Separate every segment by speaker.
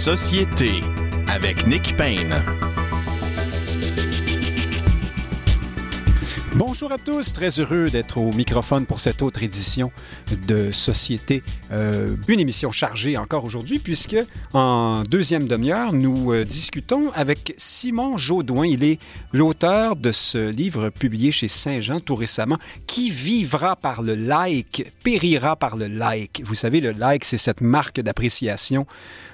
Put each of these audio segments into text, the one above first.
Speaker 1: Société avec Nick Payne.
Speaker 2: Bonjour à tous, très heureux d'être au microphone pour cette autre édition de Société. Euh, une émission chargée encore aujourd'hui puisque en deuxième demi-heure, nous euh, discutons avec Simon Jaudoin. Il est l'auteur de ce livre publié chez Saint-Jean tout récemment, Qui vivra par le like, périra par le like. Vous savez, le like, c'est cette marque d'appréciation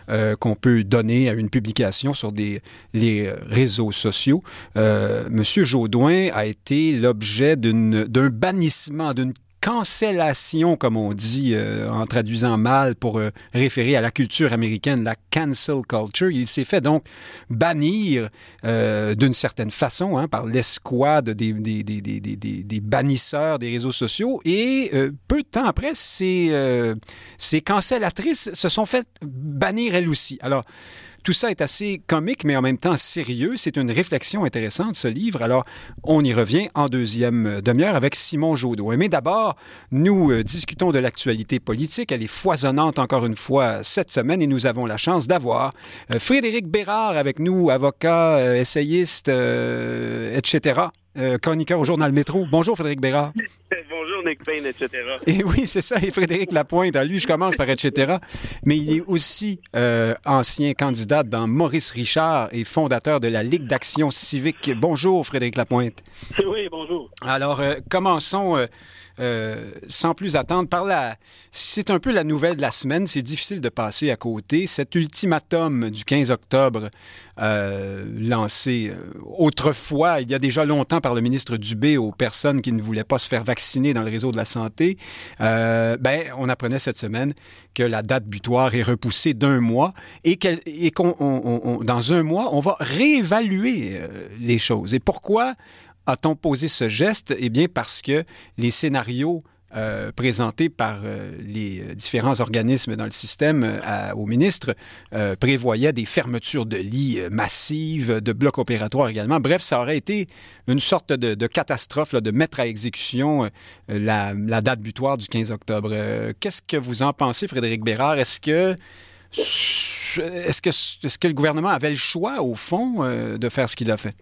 Speaker 2: euh, qu'on peut donner à une publication sur les réseaux sociaux. Euh, Monsieur Jaudoin a été l'objet d'un bannissement, d'une cancellation, comme on dit euh, en traduisant mal pour euh, référer à la culture américaine, la cancel culture. Il s'est fait donc bannir euh, d'une certaine façon hein, par l'escouade des, bannisseurs des réseaux sociaux. Et peu de temps après, ces, ces cancellatrices se sont fait bannir elles aussi. Alors, tout ça est assez comique, mais en même temps sérieux. C'est une réflexion intéressante, ce livre. Alors, on y revient en deuxième demi-heure avec Simon Jaudeau. Mais d'abord, nous euh, discutons de l'actualité politique. Elle est foisonnante encore une fois cette semaine et nous avons la chance d'avoir euh, Frédéric Bérard avec nous, avocat, euh, essayiste, etc., chroniqueur au journal Métro. Bonjour, Frédéric Bérard.
Speaker 3: Etc.
Speaker 2: Et oui, c'est ça. Et Frédéric Lapointe, lui, je commence par etc. Mais il est aussi euh, ancien candidat dans Maurice Richard et fondateur de la Ligue d'action civique. Bonjour, Frédéric Lapointe.
Speaker 3: Oui, bonjour.
Speaker 2: Alors, euh, commençons. Euh, sans plus attendre, par la... c'est un peu la nouvelle de la semaine. C'est difficile de passer à côté. Cet ultimatum du 15 octobre euh, lancé euh, autrefois, il y a déjà longtemps, par le ministre Dubé aux personnes qui ne voulaient pas se faire vacciner dans le réseau de la santé, ben, on apprenait cette semaine que la date butoir est repoussée d'un mois et qu'on dans un mois, on va réévaluer les choses. Et pourquoi a-t-on posé ce geste? Eh bien, parce que les scénarios euh, présentés par euh, les différents organismes dans le système euh, au ministre prévoyaient des fermetures de lits massives, de blocs opératoires également. Bref, ça aurait été une sorte de, catastrophe de mettre à exécution la, date butoir du 15 octobre. Qu'est-ce que vous en pensez, Frédéric Bérard? Est-ce que est-ce que le gouvernement avait le choix, au fond, de faire ce qu'il a fait?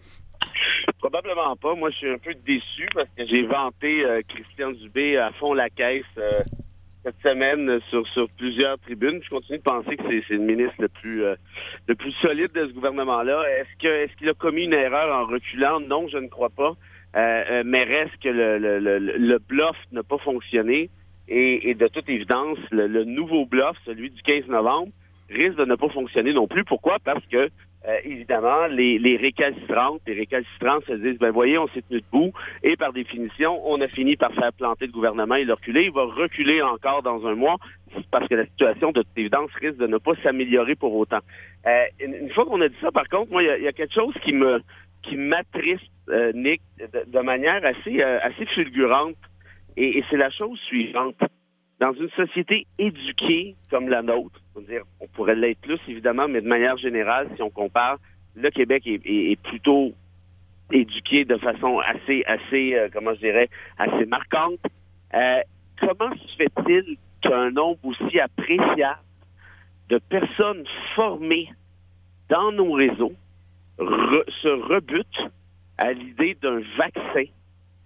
Speaker 3: Probablement pas. Moi, je suis un peu déçu parce que j'ai vanté euh, Christian Dubé à fond la caisse euh, cette semaine sur, sur plusieurs tribunes. Je continue de penser que c'est le ministre le plus euh, le plus solide de ce gouvernement-là. Est-ce est-ce qu'il a commis une erreur en reculant? Non, je ne crois pas. mais reste que le, le, le, bluff n'a pas fonctionné et, de toute évidence, le, nouveau bluff, celui du 15 novembre, risque de ne pas fonctionner non plus. Pourquoi? Parce que euh, évidemment, les, les récalcitrantes, les récalcitrantes se disent, ben voyez, on s'est tenu debout, et par définition, on a fini par faire planter le gouvernement et le reculer. Il va reculer encore dans un mois, parce que la situation, de toute évidence, risque de ne pas s'améliorer pour autant. Euh, une, fois qu'on a dit ça, par contre, moi, il y, a quelque chose qui me qui m'attriste, euh, Nick, de, manière assez assez fulgurante, et c'est la chose suivante dans une société éduquée comme la nôtre, on, dire, on pourrait l'être plus évidemment, mais de manière générale, si on compare, le Québec est, plutôt éduqué de façon assez, assez, euh, comment je dirais, assez marquante. Euh, comment se fait-il qu'un nombre aussi appréciable de personnes formées dans nos réseaux se rebute à l'idée d'un vaccin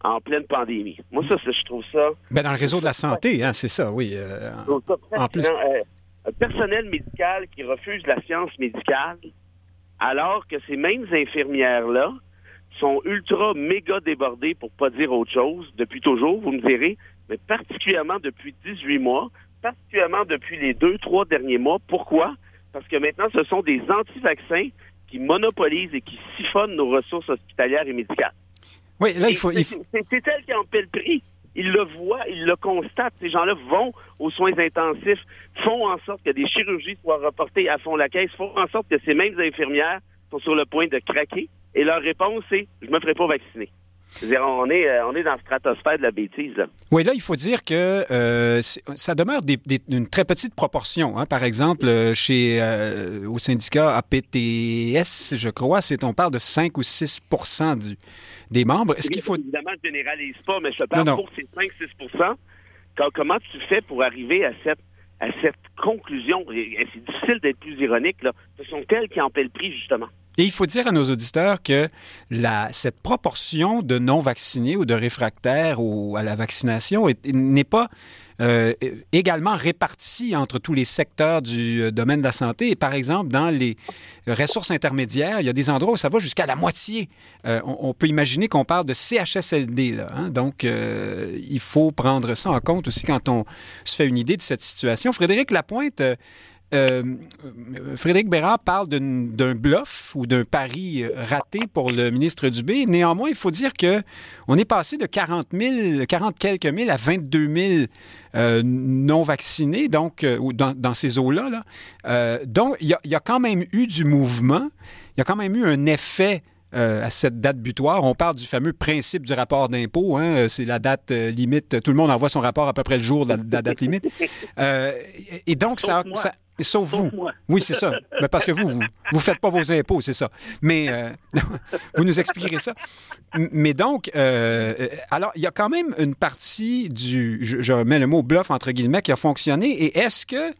Speaker 3: en pleine pandémie. Moi, ça, je trouve ça...
Speaker 2: Ben, dans le réseau de la santé, hein, c'est ça, oui. Euh,
Speaker 3: en plus. Euh, un personnel médical qui refuse la science médicale, alors que ces mêmes infirmières-là sont ultra méga débordées, pour pas dire autre chose, depuis toujours, vous me direz, mais particulièrement depuis 18 mois, particulièrement depuis les deux, trois derniers mois. Pourquoi? Parce que maintenant, ce sont des anti-vaccins qui monopolisent et qui siphonnent nos ressources hospitalières et médicales.
Speaker 2: Oui, là, il faut.
Speaker 3: C'est elle qui en paie le prix. Ils le voient, ils le constatent. Ces gens-là vont aux soins intensifs, font en sorte que des chirurgies soient reportées à fond la caisse, font en sorte que ces mêmes infirmières sont sur le point de craquer. Et leur réponse, c'est je me ferai pas vacciner. C'est-à-dire, on est, euh, on est dans la stratosphère de la bêtise.
Speaker 2: Oui, là, il faut dire que euh, ça demeure des, une très petite proportion. Hein. Par exemple, euh, chez au syndicat APTS, je crois, c'est on parle de 5 ou 6% du, des membres.
Speaker 3: Est-ce qu'il faut... Évidemment, je généralise pas, mais je parle pour ces 5-6% Comment tu fais pour arriver à cette à cette conclusion? C'est difficile d'être plus ironique. Là. Ce sont elles qui en paient le prix, justement.
Speaker 2: Et il faut dire à nos auditeurs que cette proportion de non-vaccinés ou de réfractaires à la vaccination n'est pas euh, également répartie entre tous les secteurs du euh, domaine de la santé. Et par exemple, dans les ressources intermédiaires, il y a des endroits où ça va jusqu'à la moitié. Euh, on, peut imaginer qu'on parle de CHSLD. Là, hein. Donc, il faut prendre ça en compte aussi quand on se fait une idée de cette situation. Frédéric Lapointe, euh, Frédéric Bérard parle d'un bluff ou d'un pari euh, raté pour le ministre Dubé. Néanmoins, il faut dire que on est passé de 40 000, 40 quelques mille à 22 000 euh, non vaccinés, donc dans, ces eaux-là. donc, il y, a quand même eu du mouvement. Il y a quand même eu un effet à cette date butoir. On parle du fameux principe du rapport d'impôt. Hein, c'est la date limite. Tout le monde envoie son rapport à peu près le jour de la, date limite. et donc, ça, ça, Sauf, vous. Oui, c'est ça. Mais parce que vous, vous ne faites pas vos impôts, c'est ça. Mais euh, vous nous expliquerez ça. Mais donc, euh, euh, alors, il y a quand même une partie du, je, mets le mot bluff entre guillemets, qui a fonctionné. Et est-ce que,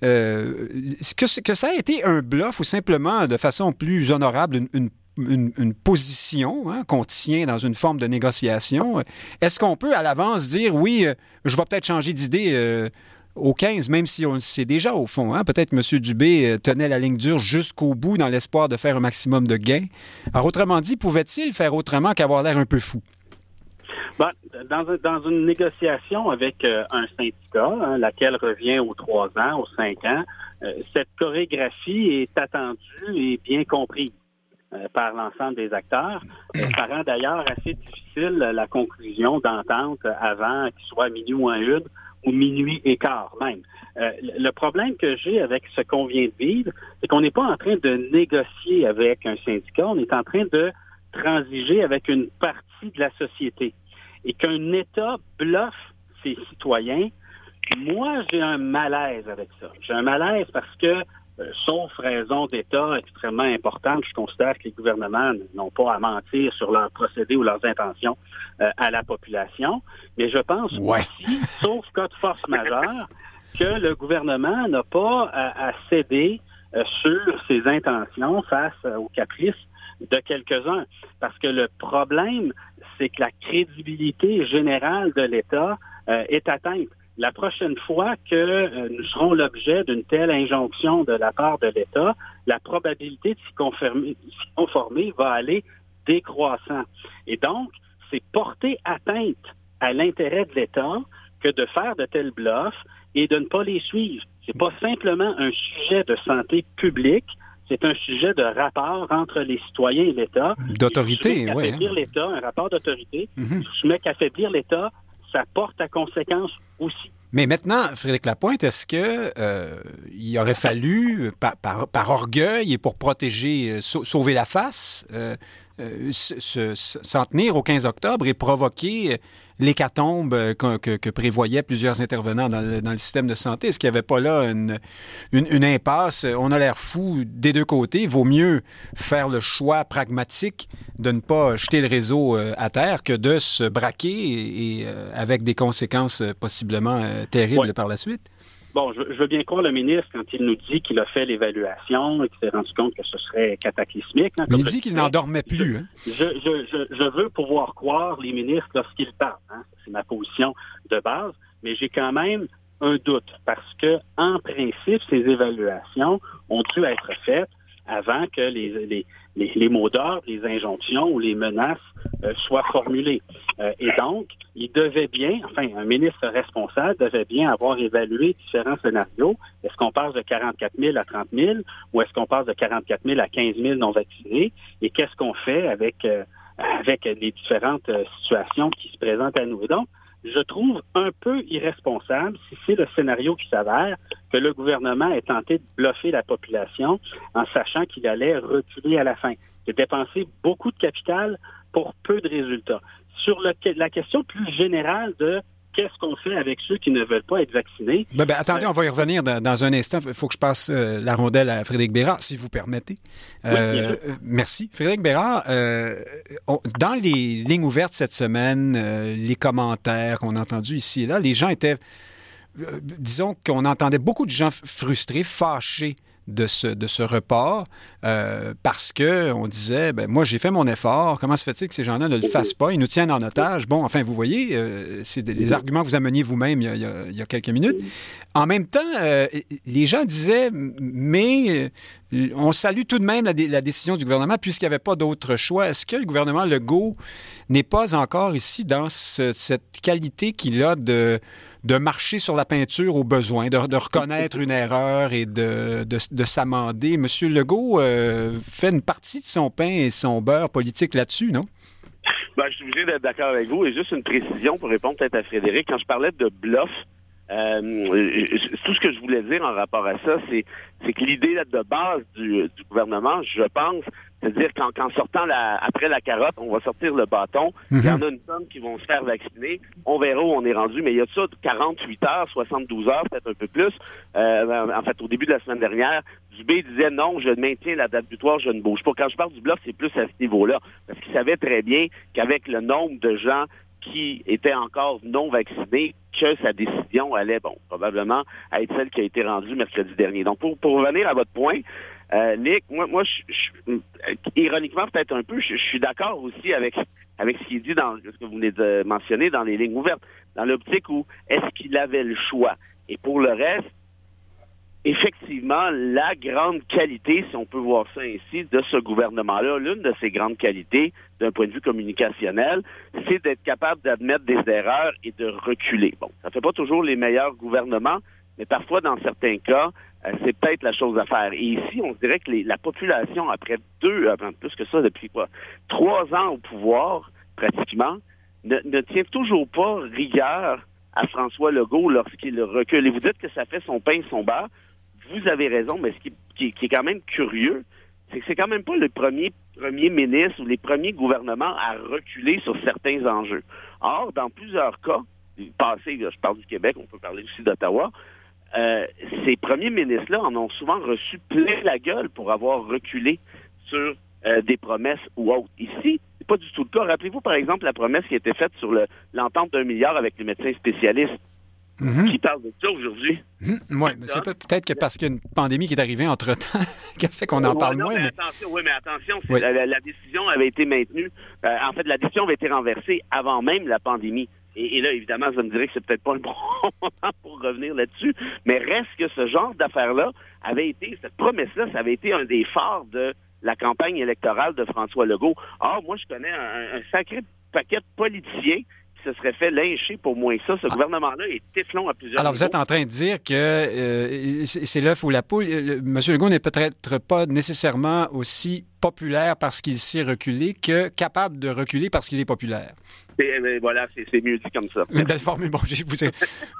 Speaker 2: que, que, ça a été un bluff ou simplement de façon plus honorable une, une, position hein, qu'on tient dans une forme de négociation? Est-ce qu'on peut à l'avance dire oui, je vais peut-être changer d'idée au 15, même si on le sait déjà au fond. Hein? Peut-être M. Dubé euh, tenait la ligne dure jusqu'au bout dans l'espoir de faire un maximum de gains. Alors, autrement dit, pouvait-il faire autrement qu'avoir l'air un peu fou?
Speaker 4: Ben, dans, une négociation avec euh, un syndicat, hein, laquelle revient aux trois ans, aux cinq ans, euh, cette chorégraphie est attendue et bien comprise par l'ensemble des acteurs. Ça rend d'ailleurs assez difficile la conclusion d'entente avant qu'il soit minuit ou un une ou minuit et quart même. Euh, le problème que j'ai avec ce qu'on vient de vivre, c'est qu'on n'est pas en train de négocier avec un syndicat, on est en train de transiger avec une partie de la société. Et qu'un État bluffe ses citoyens, moi, j'ai un malaise avec ça. J'ai un malaise parce que sauf raison d'État extrêmement importante, je considère que les gouvernements n'ont pas à mentir sur leurs procédés ou leurs intentions euh, à la population. Mais je pense aussi, sauf cas de force majeure, que le gouvernement n'a pas à, céder euh, sur ses intentions face aux caprices de quelques-uns. Parce que le problème, c'est que la crédibilité générale de l'État est atteinte la prochaine fois que euh, nous serons l'objet d'une telle injonction de la part de l'État, la probabilité de s'y conformer, va aller décroissant. Et donc, c'est porter atteinte à l'intérêt de l'État que de faire de tels bluffs et de ne pas les suivre. C'est pas simplement un sujet de santé publique, c'est un sujet de rapport entre les citoyens et l'État.
Speaker 2: D'autorité, oui.
Speaker 4: Affaiblir hein. l'État, un rapport d'autorité. Mm Je mets qu'affaiblir l'État, ça porte à conséquence aussi.
Speaker 2: Mais maintenant, Frédéric Lapointe, est-ce que euh, il aurait fallu, par, orgueil et pour protéger, euh, sauver la face, euh, s'en tenir au 15 octobre et provoquer l'hécatombe que, que, prévoyaient plusieurs intervenants dans le, système de santé? Est-ce qu'il n'y avait pas là une, une, impasse? On a l'air fou des deux côtés. Vaut mieux faire le choix pragmatique de ne pas jeter le réseau euh, à terre que de se braquer et, euh, avec des conséquences euh, possiblement terribles par la suite.
Speaker 4: Bon, je, veux bien croire le ministre quand il nous dit qu'il a fait l'évaluation et qu'il s'est rendu compte que ce serait cataclysmique.
Speaker 2: Hein, il dit qu'il n'en dormait plus. Hein.
Speaker 4: Je, veux pouvoir croire les ministres lorsqu'ils parlent. Hein. C'est ma position de base. Mais j'ai quand même un doute parce que, en principe, ces évaluations ont dû être faites avant que les, les, les, mots d'ordre, les injonctions ou les menaces euh, soient formulées. Euh, et donc, il devait bien, enfin, un ministre responsable devait bien avoir évalué différents scénarios. Est-ce qu'on passe de 44 000 à 30 000 ou est-ce qu'on passe de 44 000 à 15 000 non vaccinés? Et qu'est-ce qu'on fait avec, euh, avec les différentes situations qui se présentent à nous? Donc, je trouve un peu irresponsable, si c'est le scénario qui s'avère, que le gouvernement ait tenté de bluffer la population en sachant qu'il allait reculer à la fin, de dépenser beaucoup de capital pour peu de résultats. Sur la question plus générale de qu'est-ce qu'on fait avec ceux qui ne veulent pas être vaccinés?
Speaker 2: Ben, ben, attendez, on va y revenir dans, un instant. Il faut que je passe euh, la rondelle à Frédéric Bérard, si vous permettez. Euh, merci. Frédéric Bérard, euh, dans les lignes ouvertes cette semaine, les commentaires qu'on a entendus ici et là, les gens étaient disons qu'on entendait beaucoup de gens frustrés, fâchés de ce, de report euh, parce que on disait ben, moi j'ai fait mon effort, comment se fait-il que ces gens-là ne le fassent pas, ils nous tiennent en otage. Bon, enfin vous voyez, euh, c'est des, arguments que vous ameniez vous-même il, y a quelques minutes. En même temps, euh, les gens disaient mais on salue tout de même la, la décision du gouvernement puisqu'il n'y avait pas d'autre choix. Est-ce que le gouvernement Legault n'est pas encore ici dans cette qualité qu'il a de de marcher sur la peinture au besoin, de, reconnaître une erreur et de, de, s'amender. Monsieur Legault euh, fait une partie de son pain et son beurre politique là-dessus, non?
Speaker 3: Ben, je suis obligé d'être d'accord avec vous. Et juste une précision pour répondre peut-être à Frédéric. Quand je parlais de bluff, euh, tout ce que je voulais dire en rapport à ça, c'est, que l'idée de base du gouvernement, je pense, c'est-à-dire qu'en sortant la, après la carotte, on va sortir le bâton. Il y en a une tonne qui vont se faire vacciner. On verra où on est rendu, mais il y a ça 48 heures, 72 heures, peut-être un peu plus. Euh, en fait, au début de la semaine dernière, Dubé disait non, je maintiens la date butoir, je ne bouge pas. Quand je parle du bluff, c'est plus à ce niveau-là. Parce qu'il savait très bien qu'avec le nombre de gens qui étaient encore non vaccinés, que sa décision allait, bon, probablement être celle qui a été rendue mercredi dernier. Donc, pour, pour revenir à votre point, euh, moi, moi je, ironiquement peut-être un peu, je, suis d'accord aussi avec avec ce qu'il dit dans ce que vous venez de mentionner dans les lignes ouvertes, dans l'optique où est-ce qu'il avait le choix. Et pour le reste, effectivement, la grande qualité, si on peut voir ça ainsi, de ce gouvernement-là, l'une de ses grandes qualités d'un point de vue communicationnel, c'est d'être capable d'admettre des erreurs et de reculer. Bon, ça fait pas toujours les meilleurs gouvernements, mais parfois, dans certains cas, euh, c'est peut-être la chose à faire. Et ici, on dirait que la population, après deux, euh, plus que ça, depuis quoi, trois ans au pouvoir, pratiquement, ne, tient toujours pas rigueur à François Legault lorsqu'il recule. Et vous dites que ça fait son pain son bar. Vous avez raison, mais ce qui, est quand même curieux, c'est que c'est quand même pas le premier premier ministre ou les premiers gouvernements à reculer sur certains enjeux. Or, dans plusieurs cas, passé, je parle du Québec, on peut parler aussi d'Ottawa, euh, ces premiers ministres-là en ont souvent reçu plein la gueule pour avoir reculé sur euh, des promesses ou autres. Ici, c'est pas du tout le cas. Rappelez-vous, par exemple, la promesse qui a été faite sur l'entente d'un milliard avec les médecins spécialistes. Mhm. Qui parlent de ça aujourd'hui?
Speaker 2: Mhm. Oui, mais c'est peut-être que parce qu'il y a une pandémie qui est arrivée entre-temps qui a fait qu'on en parle moins.
Speaker 3: Mais... Attention, oui, mais attention, La, décision avait été maintenue. Euh, en fait, la décision avait été renversée avant même la pandémie. Et, là, évidemment, ça me dirait que c'est peut-être pas le bon moment pour revenir là-dessus, mais reste que ce genre d'affaires-là avait été, cette promesse-là, ça avait été un des phares de la campagne électorale de François Legault. Or, moi, je connais un, un sacré paquet de politiciens se serait fait lyncher pour moins ça. Ce ah. gouvernement-là est téflon à plusieurs
Speaker 2: Alors, vous êtes en train de dire que euh, c'est l'œuf ou la poule. M. Legault n'est peut-être pas nécessairement aussi populaire parce qu'il sait reculer que capable de reculer parce qu'il est populaire.
Speaker 3: Euh, voilà, c'est mieux dit comme ça.
Speaker 2: Une belle formule. Bon, vous ai...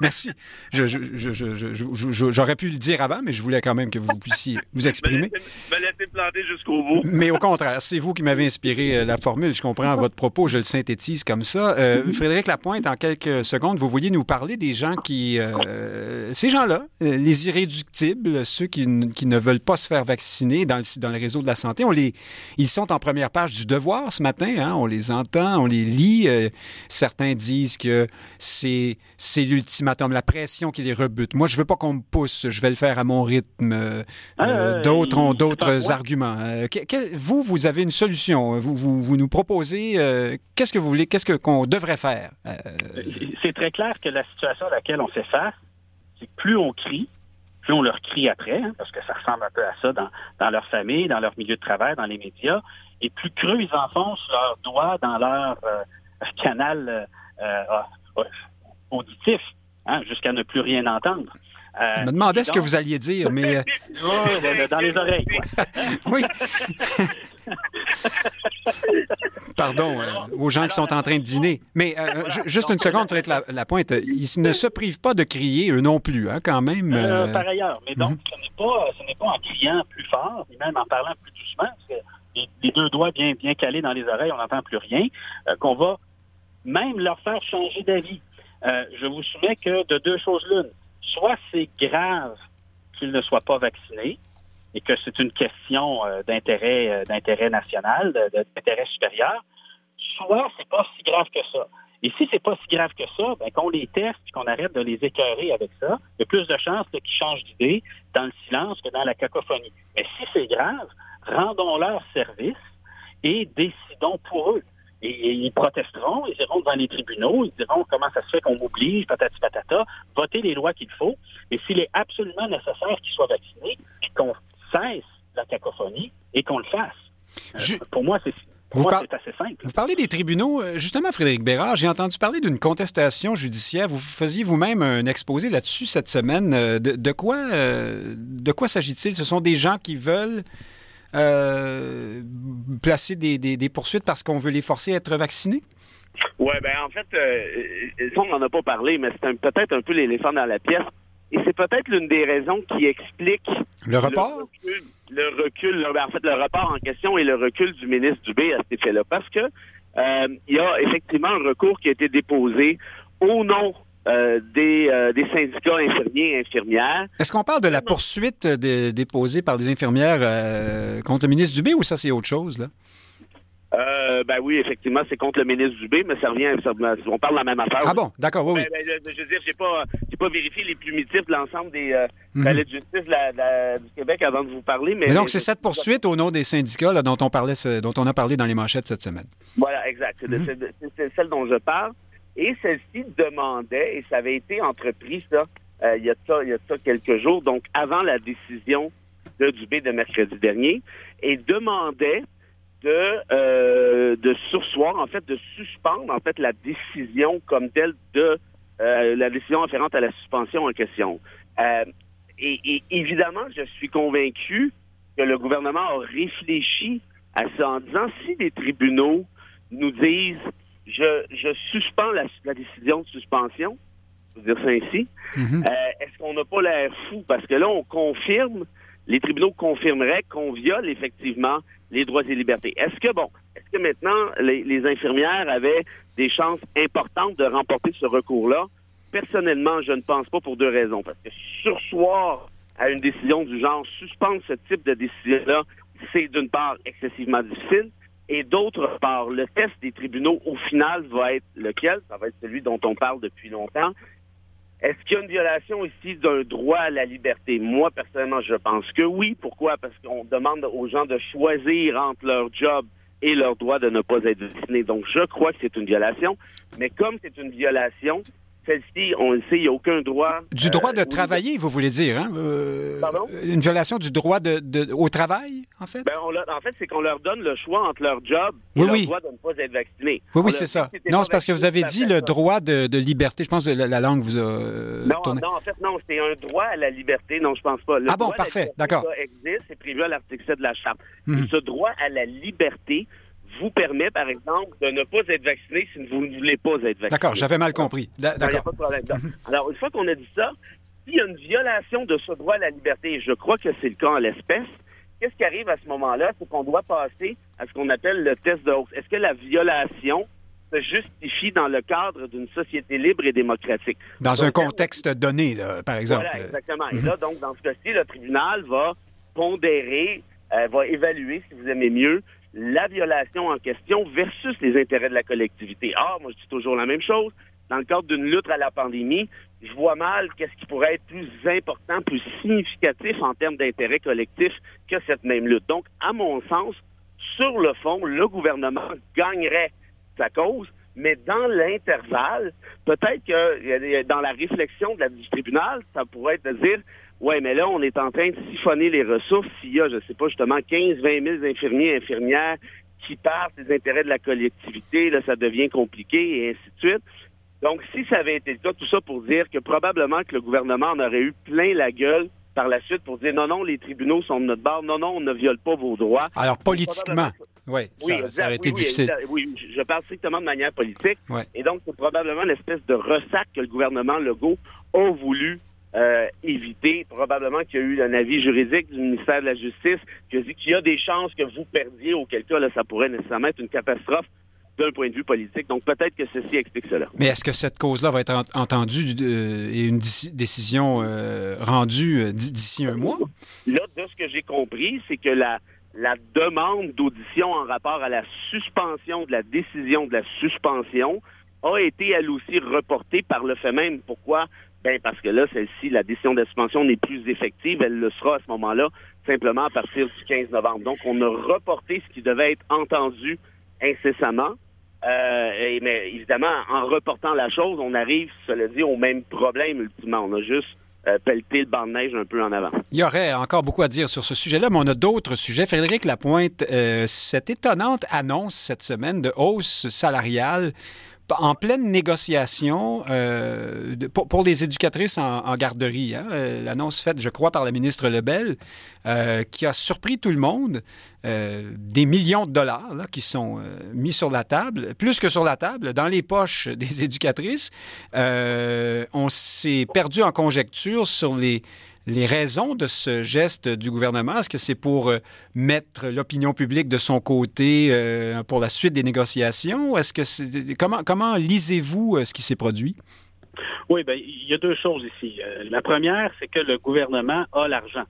Speaker 2: Merci. J'aurais pu le dire avant, mais je voulais quand même que vous puissiez vous exprimer.
Speaker 3: Me laisser planter jusqu'au bout.
Speaker 2: Mais au contraire, c'est vous qui m'avez inspiré euh, la formule. Je comprends votre propos, je le synthétise comme ça. Euh, mm-hmm. Frédéric Lapointe, en quelques secondes, vous vouliez nous parler des gens qui... ces gens-là, les irréductibles, ceux qui, ne veulent pas se faire vacciner dans le, dans le réseau de la santé, on les, ils sont en première page du devoir ce matin. Hein? On les entend, on les lit certains disent que c'est, c'est l'ultimatum, la pression qui les rebute. Moi, je veux pas qu'on me pousse, je vais le faire à mon rythme. Euh, ah, d'autres ont d'autres arguments. Euh, vous, vous avez une solution. Vous, vous, nous proposez euh, qu'est-ce que vous voulez, qu'est-ce qu'on devrait faire?
Speaker 4: C'est très clair que la situation à laquelle on fait face, c'est que plus on crie, plus on leur crie après, hein, parce que ça ressemble un peu à ça dans, dans leur famille, dans leur milieu de travail, dans les médias, et plus creux ils enfoncent leurs doigts dans leur euh, euh, auditif, hein, jusqu'à ne plus rien entendre.
Speaker 2: Euh, je me demandais ce que vous alliez dire, mais...
Speaker 4: dans les oreilles.
Speaker 2: oui. Pardon aux gens qui sont en train de dîner. Mais juste une seconde, Frédéric la, la, pointe. Ils ne se privent pas de crier, eux non plus, hein, quand même.
Speaker 4: par ailleurs. Mais donc, mhm. ce n'est pas, pas en criant plus fort, ni même en parlant plus doucement, parce que les, deux doigts bien, bien calés dans les oreilles, on n'entend plus rien, qu'on va même leur faire changer d'avis. Euh, je vous soumets que de deux choses l'une. Soit c'est grave qu'ils ne soient pas vaccinés et que c'est une question euh, d'intérêt euh, d'intérêt national, d'intérêt supérieur, soit c'est pas si grave que ça. Et si c'est pas si grave que ça, ben, qu'on les teste et qu'on arrête de les écœurer avec ça, il y a plus de chances qu'ils changent d'idée dans le silence que dans la cacophonie. Mais si c'est grave, rendons-leur service et décidons pour eux. Et, ils protesteront, ils iront devant les tribunaux, ils diront comment ça se fait qu'on m'oblige, patati patata, voter les lois qu'il faut. Et s'il est absolument nécessaire qu'ils soient vaccinés, qu'on cesse la cacophonie et qu'on le fasse. Euh, pour moi, c'est vous, assez simple.
Speaker 2: vous parlez des tribunaux. Euh, justement, Frédéric Bérard, j'ai entendu parler d'une contestation judiciaire. Vous faisiez vous-même un exposé là-dessus cette semaine. Euh, de, quoi, de quoi s'agit-il? Ce sont des gens qui veulent placer des, poursuites parce qu'on veut les forcer à être vaccinés?
Speaker 3: Oui, ben en fait, on n'en a pas parlé, mais c'est peut-être un peu l'éléphant dans la pièce. Et c'est peut-être l'une des raisons qui explique
Speaker 2: le report?
Speaker 3: Le recul, ben, en fait, le report en question et le recul du ministre Dubé à cet effet-là, parce que euh, il y a effectivement un recours qui a été déposé au nom euh, des, euh, des, syndicats infirmiers et infirmières.
Speaker 2: Est-ce qu'on parle de la poursuite déposée par des infirmières contre le ministre Dubé ou ça c'est autre chose là?
Speaker 3: Euh, ben oui, effectivement, c'est contre le ministre Dubé, mais ça revient, on parle de la même affaire.
Speaker 2: Ah bon, d'accord, oui, oui.
Speaker 3: Ben, ben, je veux dire, j'ai pas, j'ai pas vérifié les plumitifs de l'ensemble des euh, mhm. de justice du Québec avant de vous parler, mais.
Speaker 2: mais donc c'est cette poursuite au nom des syndicats là, dont on parlait, dont on a parlé dans les manchettes cette semaine.
Speaker 3: Voilà, exact. C'est, mhm. celle dont je parle. Et celle-ci demandait, et ça avait été entrepris ça, euh, il y a ça, il y a ça quelques jours, donc avant la décision de Dubé de mercredi dernier, et demandait de, euh, de sursoir, en fait, de suspendre en fait la décision comme telle de euh, la décision afférente à la suspension en question. Euh, et, évidemment, je suis convaincu que le gouvernement a réfléchi à ça en disant si les tribunaux nous disent je, je suspends la, la décision de suspension, je veux dire ça ainsi, mm-hmm. est-ce qu'on n'a pas l'air fou? Parce que là, on confirme, les tribunaux confirmeraient qu'on viole effectivement les droits et libertés. Est-ce que, bon, est-ce que maintenant les, infirmières avaient des chances importantes de remporter ce recours-là? Personnellement, je ne pense pas pour deux raisons. Parce que sursoir à une décision du genre, suspendre ce type de décision-là, c'est d'une part excessivement difficile. Et d'autre part, le test des tribunaux, au final, va être lequel? Ça va être celui dont on parle depuis longtemps. Est-ce qu'il y a une violation ici d'un droit à la liberté? Moi, personnellement, je pense que oui. Pourquoi? Parce qu'on demande aux gens de choisir entre leur job et leur droit de ne pas être vacciné. Donc, je crois que c'est une violation. Mais comme c'est une violation, celle-ci, on le sait, il n'y a aucun droit.
Speaker 2: Du droit de euh, travailler, vous voulez dire, hein? Euh, Pardon? Une violation du droit de, au travail, en fait?
Speaker 3: Ben, en fait, c'est qu'on leur donne le choix entre leur job et leur droit de ne pas être vacciné.
Speaker 2: Oui, oui, c'est ça. Non, c'est parce que vous avez dit le droit de, liberté. Je pense que la, langue vous a. Euh,
Speaker 3: non, non, en fait, non, c'est un droit à la liberté. Non, je pense pas.
Speaker 2: ah bon, parfait, d'accord.
Speaker 3: Ça existe, c'est prévu à l'article 7 de la Charte. Mhm. Ce droit à la liberté vous permet, par exemple, de ne pas être vacciné si vous ne voulez pas être vacciné.
Speaker 2: D'accord, j'avais mal compris. D'accord.
Speaker 3: Alors, une fois qu'on a dit ça, s'il y a une violation de ce droit à la liberté, et je crois que c'est le cas en l'espèce, qu'est-ce qui arrive à ce moment-là? C'est qu'on doit passer à ce qu'on appelle le test de hausse. Est-ce que la violation se justifie dans le cadre d'une société libre et démocratique?
Speaker 2: Dans un contexte donné, par exemple.
Speaker 3: Voilà, exactement. Et là, donc, dans ce cas-ci, le tribunal va pondérer, euh, va évaluer, si vous aimez mieux, la violation en question versus les intérêts de la collectivité. Ah, moi, je dis toujours la même chose. Dans le cadre d'une lutte à la pandémie, je vois mal qu'est-ce qui pourrait être plus important, plus significatif en termes d'intérêt collectif que cette même lutte. Donc, à mon sens, sur le fond, le gouvernement gagnerait sa cause, mais dans l'intervalle, peut-être que dans la réflexion de la, du tribunal, ça pourrait être de dire Ouais, mais là, on est en train de siphonner les ressources. S'il y a, je sais pas, justement, 15, 20 000 infirmiers et infirmières qui partent des intérêts de la collectivité, là, ça devient compliqué et ainsi de suite. Donc, si ça avait été le cas, tout ça pour dire que probablement que le gouvernement en aurait eu plein la gueule par la suite pour dire non, non, les tribunaux sont de notre barre, non, non, on ne viole pas vos droits.
Speaker 2: Alors, politiquement, oui, ça, aurait été difficile.
Speaker 3: Oui, je parle strictement de manière politique. Et donc, c'est probablement l'espèce de ressac que le gouvernement Legault a voulu euh, éviter. Probablement qu'il y a eu un avis juridique du ministère de la Justice qui a dit qu'il y a des chances que vous perdiez, auquel cas là, ça pourrait nécessairement être une catastrophe d'un point de vue politique. Donc peut-être que ceci explique cela.
Speaker 2: Mais est-ce que cette cause-là va être entendue euh, et une décision euh, rendue d'ici un mois?
Speaker 3: Là, de ce que j'ai compris, c'est que la, la demande d'audition en rapport à la suspension de la décision de la suspension a été elle aussi reportée par le fait même. Pourquoi? Ben parce que là, celle-ci, la décision de suspension n'est plus effective. Elle le sera à ce moment-là, simplement à partir du 15 novembre. Donc, on a reporté ce qui devait être entendu incessamment. Euh, mais évidemment, en reportant la chose, on arrive, cela dit, au même problème ultimement. On a juste euh, pelleté le banc de neige un peu en avant.
Speaker 2: Il y aurait encore beaucoup à dire sur ce sujet-là, mais on a d'autres sujets. Frédéric Lapointe, euh, cette étonnante annonce cette semaine de hausse salariale en pleine négociation euh, pour, les éducatrices en, garderie. Hein, euh, L'annonce faite, je crois, par la ministre Lebel, euh, qui a surpris tout le monde. des millions de dollars qui sont mis sur la table, plus que sur la table, dans les poches des éducatrices. on s'est perdu en conjecture sur les les raisons de ce geste du gouvernement? Est-ce que c'est pour euh, mettre l'opinion publique de son côté euh, pour la suite des négociations? Est-ce que comment, lisez-vous euh, ce qui s'est produit?
Speaker 4: Oui, bien, il y a deux choses ici. la première, c'est que le gouvernement a l'argent.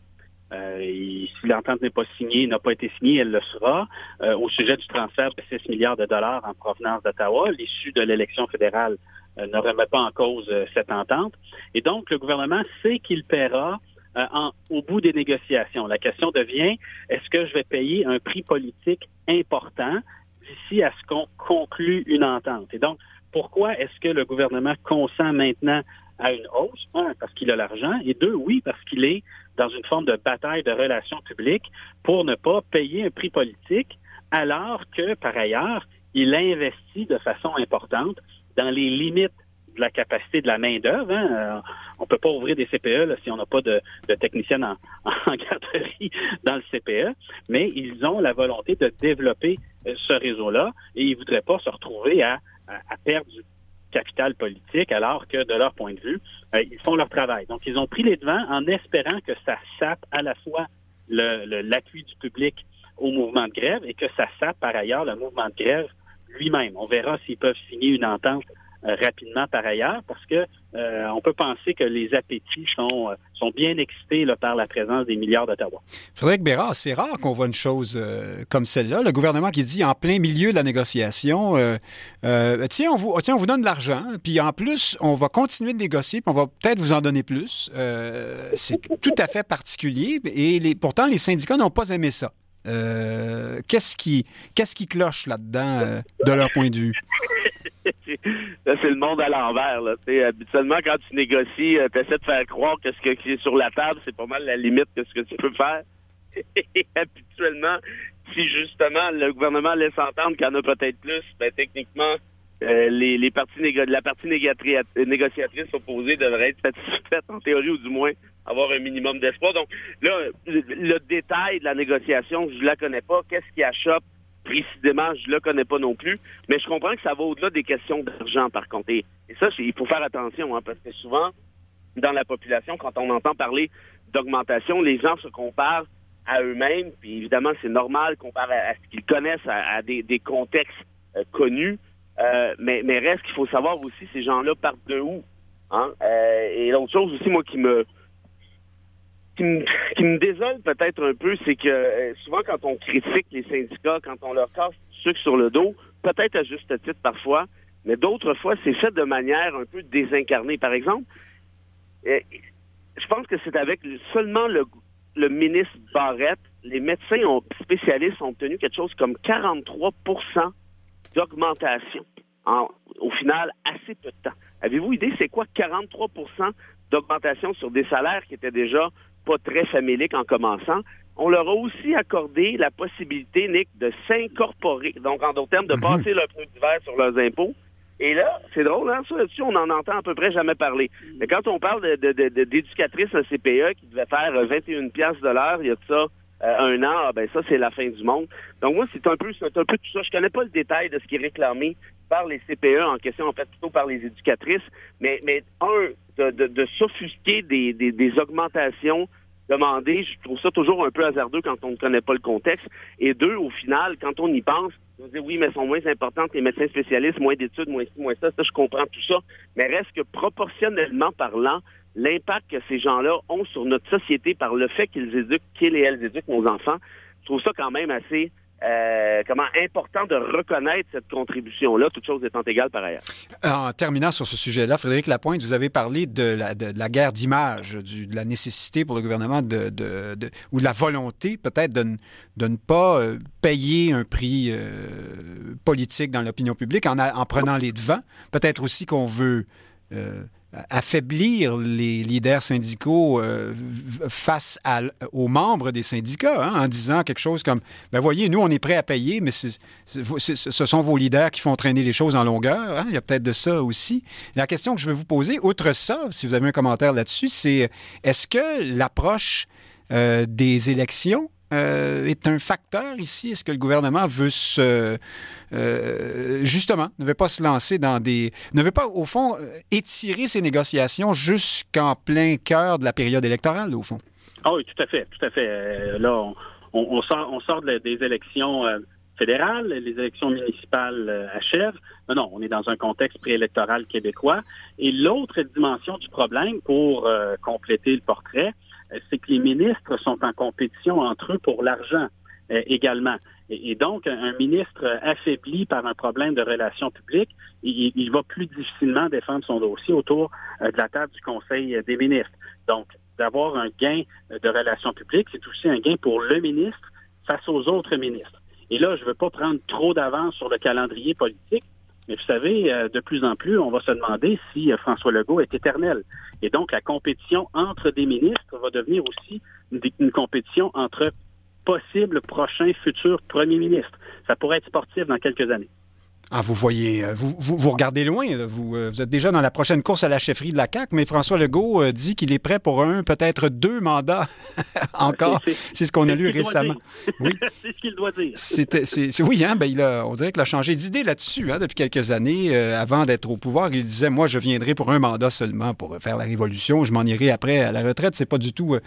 Speaker 4: si l'entente n'est pas signée, n'a pas été signée, elle le sera. au sujet du transfert de 6 milliards de dollars en provenance d'Ottawa, l'issue de l'élection fédérale ne remet pas en cause euh, cette entente. Et donc, le gouvernement sait qu'il paiera euh, au bout des négociations. La question devient, est-ce que je vais payer un prix politique important d'ici à ce qu'on conclue une entente? Et donc, pourquoi est-ce que le gouvernement consent maintenant à une hausse? Un, parce qu'il a l'argent, et deux, oui, parce qu'il est dans une forme de bataille de relations publiques pour ne pas payer un prix politique, alors que, par ailleurs, il investit de façon importante dans les limites de la capacité de la main-d'œuvre. Hein. Euh, on peut pas ouvrir des CPE si on n'a pas de, de technicienne en, garderie dans le CPE, mais ils ont la volonté de développer euh, ce réseau-là et ils voudraient pas se retrouver à, perdre du capital politique alors que de leur point de vue, euh, ils font leur travail. Donc, ils ont pris les devants en espérant que ça sape à la fois l'appui du public au mouvement de grève et que ça sape par ailleurs le mouvement de grève lui-même. On verra s'ils peuvent signer une entente euh, rapidement par ailleurs, parce que euh, on peut penser que les appétits sont, euh, bien excités par la présence des milliards d'Ottawa.
Speaker 2: Frédéric Bérard, c'est rare qu'on voit une chose comme celle-là. Le gouvernement qui dit en plein milieu de la négociation, tiens, on vous, tiens, on vous donne de l'argent, puis en plus, on va continuer de négocier, puis on va peut-être vous en donner plus. c'est tout à fait particulier, et pourtant, les syndicats n'ont pas aimé ça. Euh, qu'est-ce qui, qu'est-ce qui cloche là-dedans euh, de leur point de vue?
Speaker 3: là, c'est le monde à l'envers. Habituellement, quand tu négocies, euh, tu essaies de faire croire que ce qui est sur la table, c'est pas mal la limite de ce que tu peux faire. Et habituellement, si justement le gouvernement laisse entendre qu'il y en a peut-être plus, ben, techniquement, les, les parties la partie négociatrice opposée devrait être satisfaite en théorie ou du moins avoir un minimum d'espoir. Donc là, le, détail de la négociation, je la connais pas. Qu'est-ce qui achoppe? Précisément, je le connais pas non plus. Mais je comprends que ça va au-delà des questions d'argent, par contre. Et, ça, il faut faire attention, hein, parce que souvent, dans la population, quand on entend parler d'augmentation, les gens se comparent à eux-mêmes, puis évidemment, c'est normal comparé à, ce qu'ils connaissent, à, des, contextes euh, connus. Euh, mais, mais reste qu'il faut savoir aussi, ces gens-là partent de où. Hein? Euh, et l'autre chose aussi, moi, qui me qui me, désole peut-être un peu, c'est que euh, souvent quand on critique les syndicats, quand on leur casse sucre sur le dos, peut-être à juste titre parfois, mais d'autres fois, c'est fait de manière un peu désincarnée. Par exemple, euh, je pense que c'est avec seulement le, le ministre Barrette, les médecins ont, spécialistes ont obtenu quelque chose comme 43% d'augmentation. au final, assez peu de temps. Avez-vous idée, c'est quoi 43% d'augmentation sur des salaires qui étaient déjà pas très familiques en commençant. On leur a aussi accordé la possibilité, Nick, de s'incorporer, donc en d'autres termes, de mhm. passer leur pneu d'hiver sur leurs impôts. Et là, c'est drôle, hein, ça là-dessus, on en entend à peu près jamais parler. Mais quand on parle d'éducatrices de, de, CPE qui devait faire 21 pièces de l'heure, il y a de ça euh, un an, ah, ben ça, c'est la fin du monde. Donc moi, c'est un peu c'est un peu tout ça. Je connais pas le détail de ce qui est réclamé par les CPE en question, en fait, plutôt par les éducatrices. Mais, mais un, de, de, de s'offusquer des, des, augmentations demandées, je trouve ça toujours un peu hasardeux quand on ne connaît pas le contexte. Et deux, au final, quand on y pense, on se dit oui, mais sont moins importantes les médecins spécialistes, moins d'études, moins ci, moins ça, ça, je comprends tout ça. Mais reste que proportionnellement parlant, l'impact que ces gens-là ont sur notre société par le fait qu'ils éduquent, qu'ils et elles éduquent nos enfants, je trouve ça quand même assez euh, comment important de reconnaître cette contribution-là, toute chose étant égale par ailleurs.
Speaker 2: En terminant sur ce sujet-là, Frédéric Lapointe, vous avez parlé de la, de, la guerre d'image, de la nécessité pour le gouvernement de, ou de la volonté peut-être de, ne pas euh, payer un prix euh, politique dans l'opinion publique en, en, prenant les devants. Peut-être aussi qu'on veut affaiblir les leaders syndicaux euh, face aux membres des syndicats, hein, en disant quelque chose comme ben voyez, nous, on est prêt à payer, mais ce sont vos leaders qui font traîner les choses en longueur. Hein. Il y a peut-être de ça aussi. La question que je veux vous poser, outre ça, si vous avez un commentaire là-dessus, c'est est-ce que l'approche euh, des élections euh, est un facteur ici? Est-ce que le gouvernement veut se... Euh, justement, ne veut pas se lancer dans des... ne veut pas, au fond, euh, étirer ses négociations jusqu'en plein cœur de la période électorale, au fond?
Speaker 4: Ah oui, tout à fait, tout à fait. là, on, sort, on sort des élections fédérales, les élections municipales achèvent. Non, non, on est dans un contexte préélectoral québécois. Et l'autre dimension du problème, pour compléter le portrait, c'est que les ministres sont en compétition entre eux pour l'argent euh, également. Et, donc, un, ministre affaibli par un problème de relations publiques, il, va plus difficilement défendre son dossier autour euh, de la table du Conseil des ministres. Donc, d'avoir un gain de relations publiques, c'est aussi un gain pour le ministre face aux autres ministres. Et là, je ne veux pas prendre trop d'avance sur le calendrier politique, mais vous savez, euh, de plus en plus, on va se demander si François Legault est éternel. Et donc, la compétition entre des ministres va devenir aussi une, compétition entre possibles prochains futurs premiers ministres. Ça pourrait être sportif dans quelques années.
Speaker 2: Ah, vous voyez, euh, vous, vous, regardez loin. Vous, euh, vous, êtes déjà dans la prochaine course à la chefferie de la CAQ, mais François Legault euh, dit qu'il est prêt pour un, peut-être deux mandats encore. C'est ce qu'on a lu récemment.
Speaker 4: Oui. c'est ce qu'il doit dire.
Speaker 2: oui, hein, ben, il a, on dirait qu'il a changé d'idée là-dessus hein, depuis quelques années. avant d'être au pouvoir, il disait Moi, je viendrai pour un mandat seulement pour faire la révolution. Je m'en irai après à la retraite. C'est pas du tout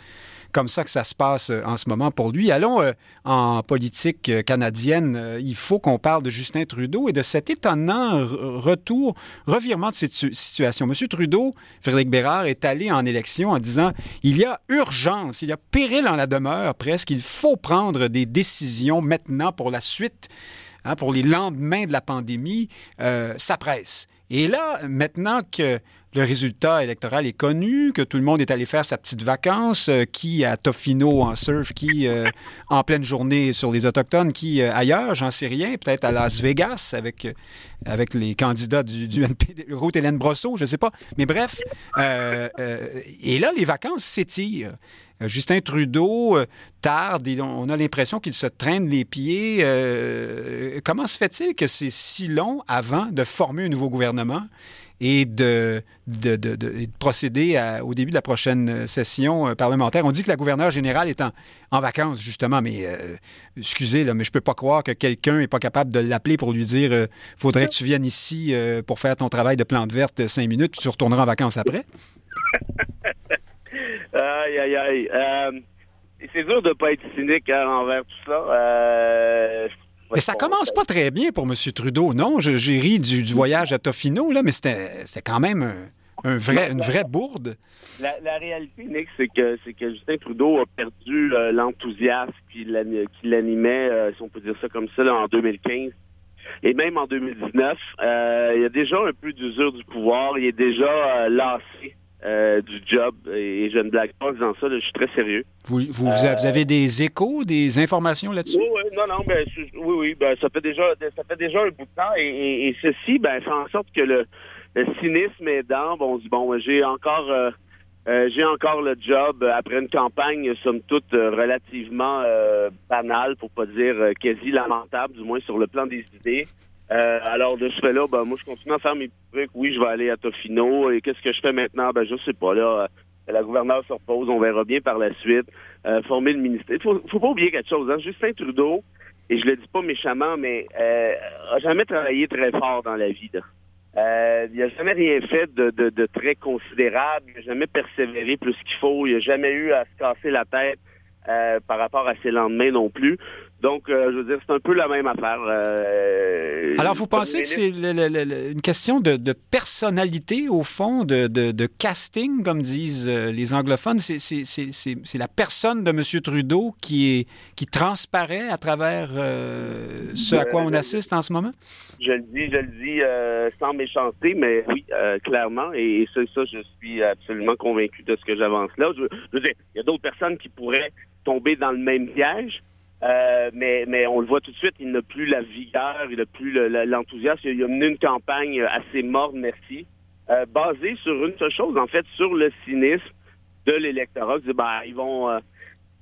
Speaker 2: comme ça que ça se passe en ce moment pour lui. Allons euh, en politique canadienne. il faut qu'on parle de Justin Trudeau et de cet étonnant retour, revirement de cette situation. Monsieur Trudeau, Frédéric Bérard, est allé en élection en disant il y a urgence, il y a péril en la demeure presque, il faut prendre des décisions maintenant pour la suite. Hein, pour les lendemains de la pandémie, ça presse. Et là, maintenant que le résultat électoral est connu, que tout le monde est allé faire sa petite vacance, euh, qui à Tofino en surf, qui euh, en pleine journée sur les Autochtones, qui euh, ailleurs, j'en sais rien, peut-être à Las Vegas avec, les candidats du, du NPD, Route Hélène Brosseau, je ne sais pas. Mais bref, et là, les vacances s'étirent. Justin Trudeau tarde et on a l'impression qu'il se traîne les pieds. comment se fait-il que c'est si long avant de former un nouveau gouvernement? Et de, de, de, de procéder au début de la prochaine session euh, parlementaire. On dit que la gouverneure générale est en, vacances, justement, mais euh, excusez, là, mais je peux pas croire que quelqu'un n'est pas capable de l'appeler pour lui dire euh, faudrait que tu viennes ici pour faire ton travail de plante verte cinq minutes, tu retourneras en vacances après.
Speaker 3: aïe, aïe, aïe. c'est dur de ne pas être cynique hein, envers tout ça.
Speaker 2: Mais ça commence pas très bien pour M. Trudeau, non? J'ai ri du, voyage à Tofino, là, mais c'était quand même un, vrai, une vraie bourde.
Speaker 3: La, réalité, Nick, c'est que, que Justin Trudeau a perdu euh, l'enthousiasme qui l'animait, euh, si on peut dire ça comme ça, en 2015. Et même en 2019, euh, il y a déjà un peu d'usure du pouvoir. Il est déjà lassé euh, du job et je ne blague pas en disant ça, je suis très sérieux.
Speaker 2: Vous, vous, avez des échos, des informations là-dessus?
Speaker 3: Oui, oui, non, non, ben, oui, oui, ben, ça fait déjà ça fait déjà un bout de temps et, ceci ben, fait en sorte que le, cynisme est dans. Bon, on dit bon, j'ai encore euh, euh, j'ai encore le job après une campagne, somme toute, relativement banale, pour pas dire quasi lamentable, du moins sur le plan des idées. Euh, alors de ce fait-là, ben, moi je continue à faire mes trucs. Oui, je vais aller à Tofino. Et qu'est-ce que je fais maintenant? Ben je sais pas. Là, euh, la gouverneure se repose, on verra bien par la suite. Euh, former le ministère. Faut, faut pas oublier quelque chose. Hein? Justin Trudeau, et je le dis pas méchamment, mais euh, a jamais travaillé très fort dans la vie. Euh, il a jamais rien fait de, de, de très considérable. Il a jamais persévéré plus qu'il faut. Il a jamais eu à se casser la tête par rapport à ses lendemains non plus. Donc, euh, je veux dire, c'est un peu la même affaire. Euh,
Speaker 2: Alors, vous pensez que c'est une question de, personnalité, au fond, de, casting, comme disent euh, les anglophones? C'est la personne de M. Trudeau qui, est, qui transparaît à travers ce à quoi on assiste en ce moment?
Speaker 3: Je le dis, je le dis sans méchanceté, mais oui, clairement. Et ça, ça, je suis absolument convaincu de ce que j'avance là. Je, je veux dire, il y a d'autres personnes qui pourraient tomber dans le même piège. Euh, mais, mais on le voit tout de suite, il n'a plus la vigueur, il n'a plus l'enthousiasme. il a mené une campagne assez morte, merci, euh, basée sur une seule chose, en fait, sur le cynisme de l'électorat. Ben, ils vont euh,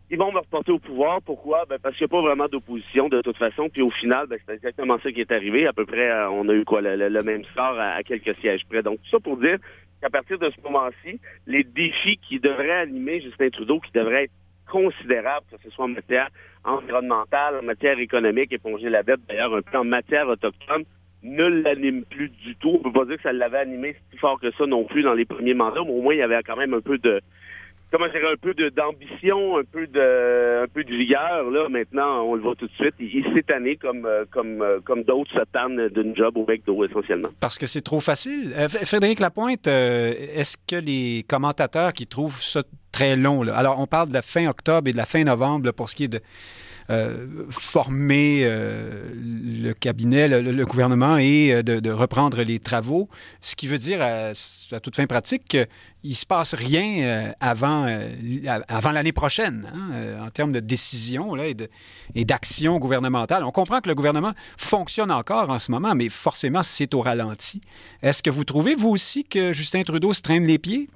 Speaker 3: ils vont me reporter au pouvoir. Pourquoi? Ben, parce qu'il n'y a pas vraiment d'opposition de toute façon. Puis au final, ben, c'est exactement ça qui est arrivé. À peu près, on a eu quoi le, même sort à, à, quelques sièges près. Donc tout ça pour dire qu'à partir de ce moment-ci, les défis qui devraient animer Justin Trudeau, qui devraient être considérable, que ce soit en matière environnementale, en matière économique, éponger la dette d'ailleurs un peu en matière autochtone, ne l'anime plus du tout. On peut pas dire que ça l'avait animé si fort que ça non plus dans les premiers mandats, mais au moins il y avait quand même un peu de comment dire un peu d'ambition, un peu de un peu de vigueur. Là, maintenant, on le voit tout de suite. Il, s'est tanné comme euh, comme euh, comme d'autres se tannent d'une job au d'eau essentiellement.
Speaker 2: Parce que c'est trop facile. Euh, Frédéric Lapointe, est-ce que les commentateurs qui trouvent ça très long. Alors, on parle de la fin octobre et de la fin novembre pour ce qui est de euh, former euh, le cabinet, le, gouvernement et euh, de, reprendre les travaux, ce qui veut dire, à, toute fin pratique, qu'il ne se passe rien avant, l'année prochaine hein, en termes de décision et d'action gouvernementale. On comprend que le gouvernement fonctionne encore en ce moment, mais forcément, c'est au ralenti. Est-ce que vous trouvez, vous aussi, que Justin Trudeau se traîne les pieds?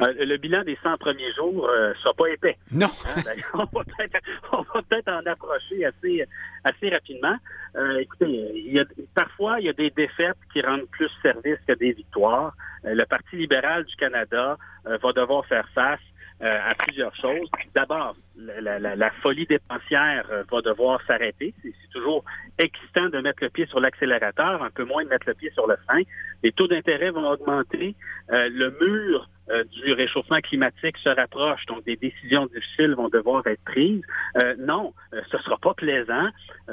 Speaker 4: Euh, le bilan des 100 premiers jours euh, sera pas épais.
Speaker 2: Non.
Speaker 4: Hein, ben, on va peut-être en approcher assez, assez rapidement. Euh, écoutez, il y a, parfois, il y a des défaites qui rendent plus service que des victoires. le Parti libéral du Canada va devoir faire face à plusieurs choses. D'abord, la, la, la, folie dépensière va devoir s'arrêter. C'est toujours excitant de mettre le pied sur l'accélérateur, un peu moins de mettre le pied sur le frein. Les taux d'intérêt vont augmenter. le mur euh, du réchauffement climatique se rapproche, donc des décisions difficiles vont devoir être prises. Euh, non, euh, ce sera pas plaisant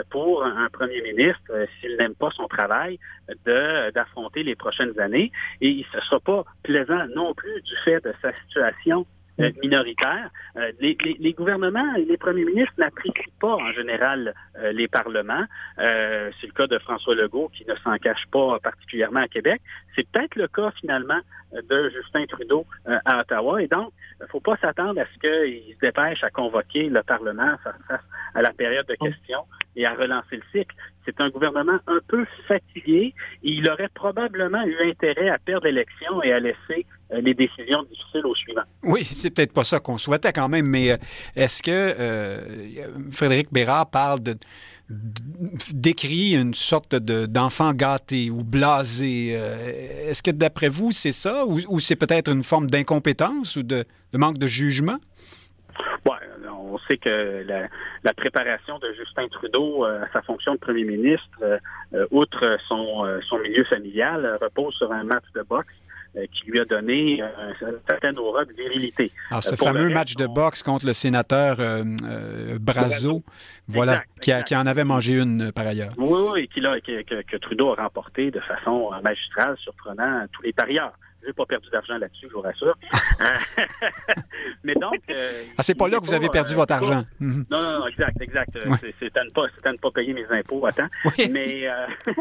Speaker 4: pour un, premier ministre, s'il n'aime pas son travail, de d'affronter les prochaines années. Et ce sera pas plaisant non plus du fait de sa situation euh, minoritaire. Euh, les, les, les, gouvernements et les premiers ministres n'apprécient pas en général euh, les parlements. c'est le cas de François Legault qui ne s'en cache pas particulièrement à Québec. C'est peut-être le cas finalement de Justin Trudeau à Ottawa. Et donc, il ne faut pas s'attendre à ce qu'il se dépêche à convoquer le Parlement face à la période de questions et à relancer le cycle. C'est un gouvernement un peu fatigué et il aurait probablement eu intérêt à perdre l'élection et à laisser euh, les décisions difficiles au suivant.
Speaker 2: Oui, c'est peut-être pas ça qu'on souhaitait quand même, mais euh, est-ce que euh, Frédéric Bérard parle de décrit une sorte d'enfant gâté ou blasé. Est-ce que d'après vous, c'est ça ou, c'est peut-être une forme d'incompétence ou de, manque de jugement?
Speaker 4: Oui, on sait que la, préparation de Justin Trudeau à sa fonction de premier ministre, outre son, son milieu familial, repose sur un match de boxe euh, qui lui a donné euh, une certaine aura de virilité.
Speaker 2: Alors, ce euh, fameux match de boxe contre le sénateur Brazo, voilà, qui, qui, en avait mangé une par ailleurs.
Speaker 4: Oui, oui, et que, que, Trudeau a remporté de façon magistrale, surprenant tous les parieurs. Je n'ai pas perdu d'argent là-dessus, je vous rassure. mais donc.
Speaker 2: Euh, ah, c'est pas là que vous avez perdu votre argent.
Speaker 4: Mhm. Non, non, non, exact, exact. C'est à, ne pas, à ne pas payer mes impôts à temps. Mais, euh,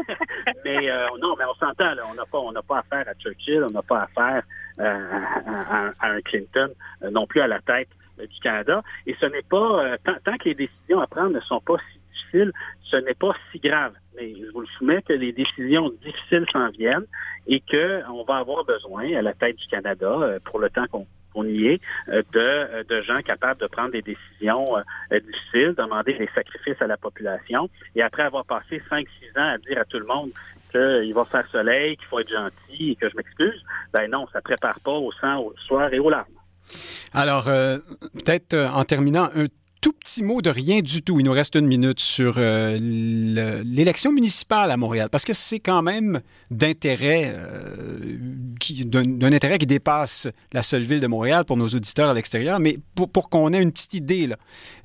Speaker 4: mais euh, non, mais on s'entend, on n'a pas, on pas affaire à Churchill, on n'a pas affaire à, à, un Clinton, non plus à la tête du Canada. Et ce n'est pas, tant, tant que les décisions à prendre ne sont pas si difficiles, ce n'est pas si grave. Mais je vous le soumets que les décisions difficiles s'en viennent et qu'on va avoir besoin, à la tête du Canada, euh, pour le temps qu'on y est, euh, de, euh, de, gens capables de prendre des décisions difficiles, demander des sacrifices à la population. Et après avoir passé 5-6 ans à dire à tout le monde qu'il va faire soleil, qu'il faut être gentil et que je m'excuse, ben non, ça prépare pas au sang, au soir et aux larmes.
Speaker 2: Alors, peut-être en terminant, un tout petit mot de rien du tout, il nous reste une minute sur euh, l'élection municipale à Montréal, parce que c'est quand même d'intérêt, euh, d'un intérêt qui dépasse la seule ville de Montréal pour nos auditeurs à l'extérieur, mais pour, qu'on ait une petite idée,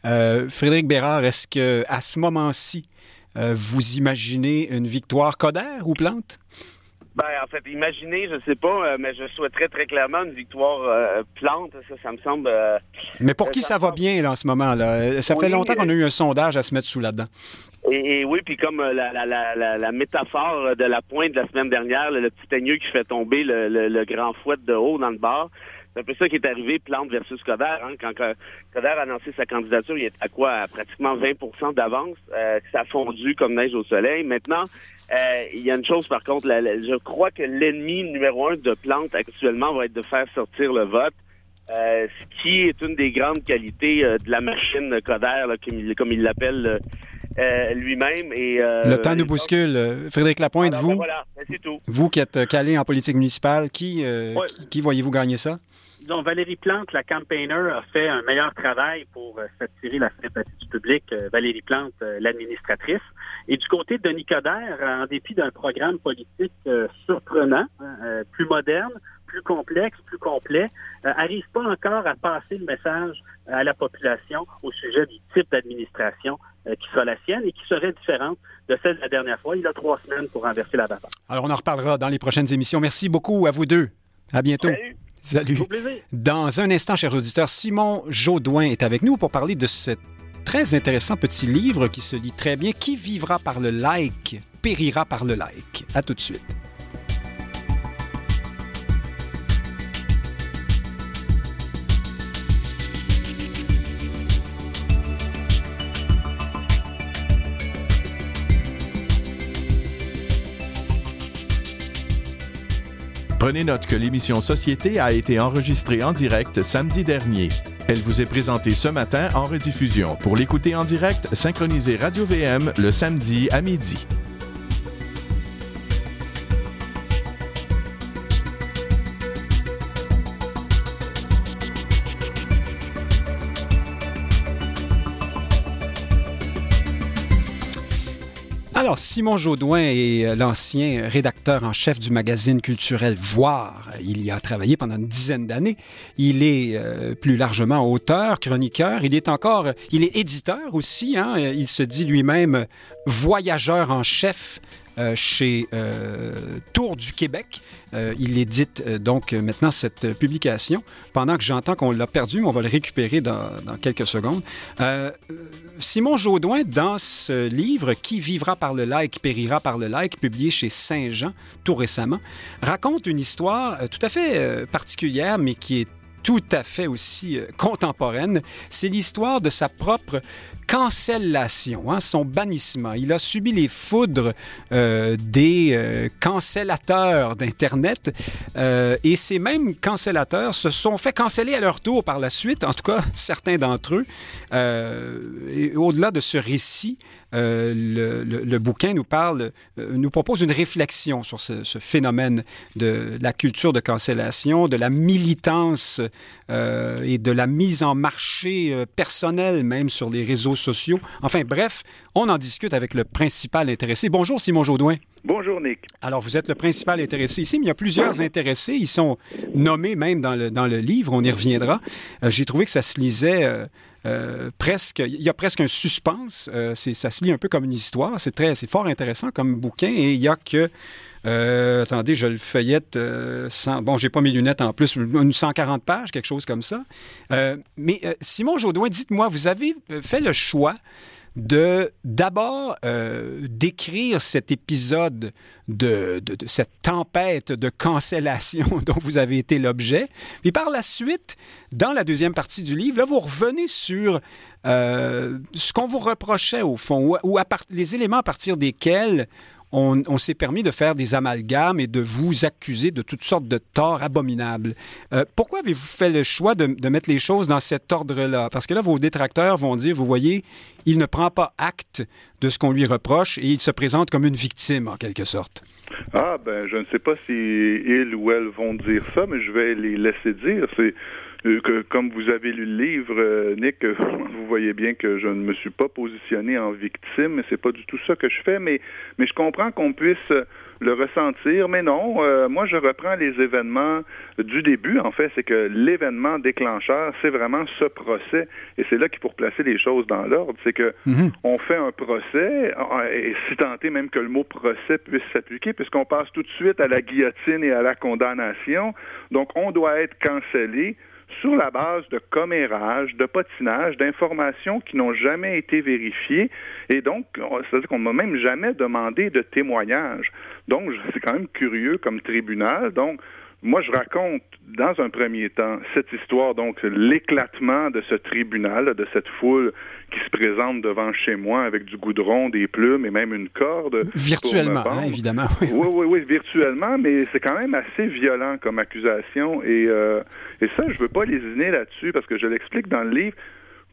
Speaker 2: euh, Frédéric Bérard, est-ce que à ce moment-ci, vous imaginez une victoire Coder ou Plante?
Speaker 3: Ben, en fait, imaginez, je sais pas, euh, mais je souhaiterais très clairement une victoire euh, plante. Ça, ça me semble. Euh,
Speaker 2: mais pour qui ça, va bien là, en ce moment? là? Ça fait longtemps qu'on a eu un sondage à se mettre sous là-dedans.
Speaker 3: Et, oui, puis comme la, la, la, la, métaphore de la pointe de la semaine dernière, le, petit aigneux qui fait tomber le, le, grand fouet de haut dans le bar, c'est un peu ça qui est arrivé, Plante versus Coder. Hein. Quand Coder a annoncé sa candidature, il est à quoi? À pratiquement 20% d'avance. ça a fondu comme neige au soleil. Maintenant, il y a une chose par contre, je crois que l'ennemi numéro un de Plante actuellement va être de faire sortir le vote. Euh, ce qui est une des grandes qualités euh, de la machine Coder, comme il l'appelle lui-même.
Speaker 2: le temps nous bouscule. Frédéric Lapointe, vous, ben ben, vous qui êtes calé en politique municipale, qui, qui, voyez-vous gagner ça?
Speaker 4: Disons, Valérie Plante, la campaigner, a fait un meilleur travail pour s'attirer la sympathie du public. Valérie Plante, l'administratrice. Et du côté de Denis Coderre, en dépit d'un programme politique euh, surprenant, hein, euh, plus moderne, plus complexe, plus complet, euh, arrive pas encore à passer le message à la population au sujet du type d'administration qui sera la sienne et qui serait différente de celle de la dernière fois. Il a trois semaines pour renverser la vapeur.
Speaker 2: Alors, on en reparlera dans les prochaines émissions. Merci beaucoup à vous deux. À bientôt.
Speaker 4: Salut. Salut.
Speaker 2: Dans un instant, chers auditeurs, Simon Jaudoin est avec nous pour parler de cette très intéressant petit livre qui se lit très bien. Qui vivra par le like périra par le like. À tout de suite.
Speaker 1: Prenez note que l'émission Société a été enregistrée en direct samedi dernier. Elle vous est présentée ce matin en rediffusion. Pour l'écouter en direct, synchronisez Radio VM le samedi à midi.
Speaker 2: Alors, Simon Jaudoin est euh, l'ancien rédacteur en chef du magazine culturel Voir. Il y a travaillé pendant une dizaine d'années. Il est euh, plus largement auteur, chroniqueur. Il est encore, il est éditeur aussi. Hein. Il se dit lui-même voyageur en chef euh, chez euh, Tour du Québec. Euh, il édite donc maintenant cette publication. Pendant que j'entends qu'on l'a perdu, on va le récupérer dans, quelques secondes. Simon Jaudoin, dans ce livre Qui vivra par le like, périra par le like, publié chez Saint-Jean tout récemment, raconte une histoire tout à fait particulière, mais qui est tout à fait aussi contemporaine. C'est l'histoire de sa propre cancellation, hein, son bannissement. Il a subi les foudres euh, des euh, cancellateurs d'Internet euh, et ces mêmes cancellateurs se sont fait canceller à leur tour par la suite, en tout cas certains d'entre eux. Au-delà de ce récit, le, le, bouquin nous parle, nous propose une réflexion sur ce, ce, phénomène de la culture de cancellation, de la militance et de la mise en marché personnelle même sur les réseaux sociaux. Enfin bref, on en discute avec le principal intéressé. Bonjour Simon Jaudoin.
Speaker 5: Bonjour Nick.
Speaker 2: Alors vous êtes le principal intéressé ici, mais il y a plusieurs intéressés. Ils sont nommés même dans le, dans le livre, on y reviendra. Euh, j'ai trouvé que ça se lisait... Euh, euh, presque, il y a presque un suspense. ça se lit un peu comme une histoire. C'est très, c'est fort intéressant comme bouquin. Et il y a que euh, attendez, je le feuillette. Euh, bon, j'ai pas mes lunettes en plus, une 140 pages, quelque chose comme ça. Euh, mais Simon Jaudoin, dites-moi, vous avez fait le choix de d'abord décrire cet épisode de, cette tempête de cancellation dont vous avez été l'objet. Puis par la suite, dans la deuxième partie du livre, là, vous revenez sur ce qu'on vous reprochait au fond, ou, les éléments à partir desquels on, s'est permis de faire des amalgames et de vous accuser de toutes sortes de torts abominables. Euh, pourquoi avez-vous fait le choix de, mettre les choses dans cet ordre-là? Parce que là, vos détracteurs vont dire, vous voyez, il ne prend pas acte de ce qu'on lui reproche et il se présente comme une victime, en quelque sorte.
Speaker 5: Ah, ben, je ne sais pas si ils ou elles vont dire ça, mais je vais les laisser dire. C'est que, comme vous avez lu le livre, euh, Nick, vous voyez bien que je ne me suis pas positionné en victime, mais c'est pas du tout ça que je fais. Mais, mais je comprends qu'on puisse le ressentir, mais non. moi, je reprends les événements du début. En fait, c'est que l'événement déclencheur, c'est vraiment ce procès, et c'est là qu'il faut placer les choses dans l'ordre. C'est que mhm. on fait un procès, et si tenté même que le mot procès puisse s'appliquer, puisqu'on passe tout de suite à la guillotine et à la condamnation. Donc, on doit être cancellé sur la base de commérages, de patinage, d'informations qui n'ont jamais été vérifiées. Et donc, c'est-à-dire qu'on ne m'a même jamais demandé de témoignage. Donc, c'est quand même curieux comme tribunal. Donc, moi, je raconte dans un premier temps cette histoire, donc l'éclatement de ce tribunal, de cette foule qui se présente devant chez moi avec du goudron, des plumes et même une corde.
Speaker 2: Virtuellement, hein, évidemment.
Speaker 5: Oui. oui, oui, virtuellement, mais c'est quand même assez violent comme accusation. Et, euh, et ça, je veux pas lésiner là-dessus parce que je l'explique dans le livre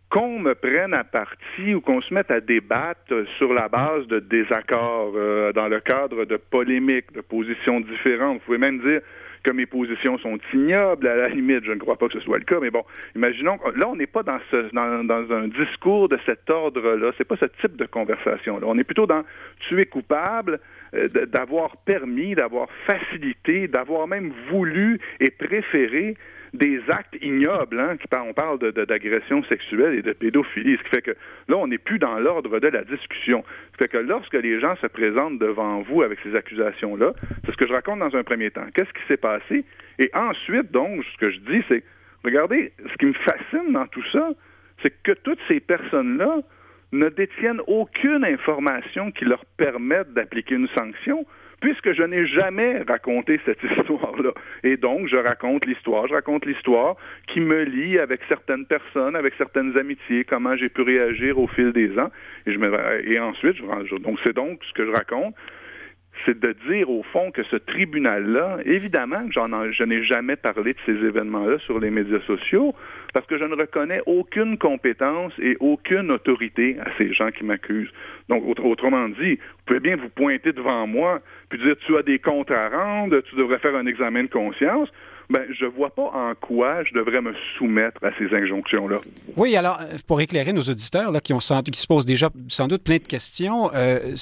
Speaker 5: qu'on me prenne à partie ou qu'on se mette à débattre sur la base de désaccords, euh, dans le cadre de polémiques, de positions différentes. Vous pouvez même dire que mes positions sont ignobles. À la limite, je ne crois pas que ce soit le cas, mais bon, imaginons, là, on n'est pas dans, ce, dans, un discours de cet ordre-là. C'est pas ce type de conversation-là. On est plutôt dans tu es coupable euh, d'avoir permis, d'avoir facilité, d'avoir même voulu et préféré des actes ignobles. Hein, on parle d'agression sexuelle et de pédophilie, ce qui fait que là, on n'est plus dans l'ordre de la discussion. Ce qui fait que lorsque les gens se présentent devant vous avec ces accusations-là, c'est ce que je raconte dans un premier temps. Qu'est-ce qui s'est passé? Et ensuite, donc, ce que je dis, c'est, regardez, ce qui me fascine dans tout ça, c'est que toutes ces personnes-là ne détiennent aucune information qui leur permette d'appliquer une sanction puisque je n'ai jamais raconté cette histoire-là. Et donc, je raconte l'histoire, je raconte l'histoire qui me lie avec certaines personnes, avec certaines amitiés, comment j'ai pu réagir au fil des ans. Et, ensuite, je, donc c'est donc ce que je raconte c'est de dire au fond que ce tribunal-là, évidemment, j'en je n'ai jamais parlé de ces événements-là sur les médias sociaux, parce que je ne reconnais aucune compétence et aucune autorité à ces gens qui m'accusent. Donc, autrement dit, vous pouvez bien vous pointer devant moi, puis dire tu as des comptes à rendre, tu devrais faire un examen de conscience ben, je vois pas en quoi je devrais me soumettre à ces injonctions-là.
Speaker 2: Oui, alors, euh, pour éclairer nos auditeurs là, qui, ont qui se posent déjà sans doute plein de questions, euh,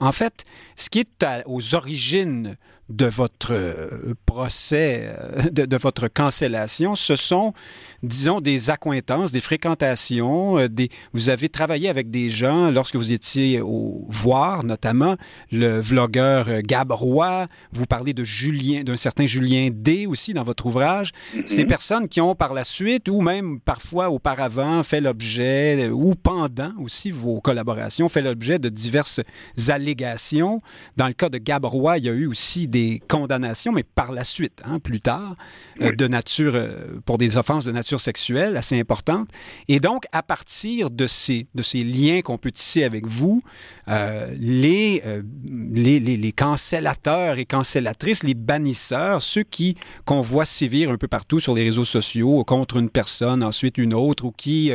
Speaker 2: en fait, ce qui est aux origines de votre euh, procès, euh, de, votre cancellation, ce sont, disons, des accointances, des fréquentations. Euh, des, vous avez travaillé avec des gens lorsque vous étiez au Voir, notamment le vlogueur Gab Roy. Vous parlez de Julien, d'un certain Julien D aussi dans votre ouvrage. Mm-hmm. Ces personnes qui ont par la suite ou même parfois auparavant fait l'objet ou pendant aussi vos collaborations fait l'objet de diverses allégations. Dans le cas de Gab Roy, il y a eu aussi des condamnations, mais par la suite, hein, plus tard, euh, de nature, euh, pour des offenses de nature sexuelle assez importantes. Et donc, à partir de ces, de ces liens qu'on peut tisser avec vous, euh, les, les, les, les, cancellateurs et cancellatrices, les bannisseurs, ceux qui qu'on voit sévir un peu partout sur les réseaux sociaux contre une personne, ensuite une autre, ou qui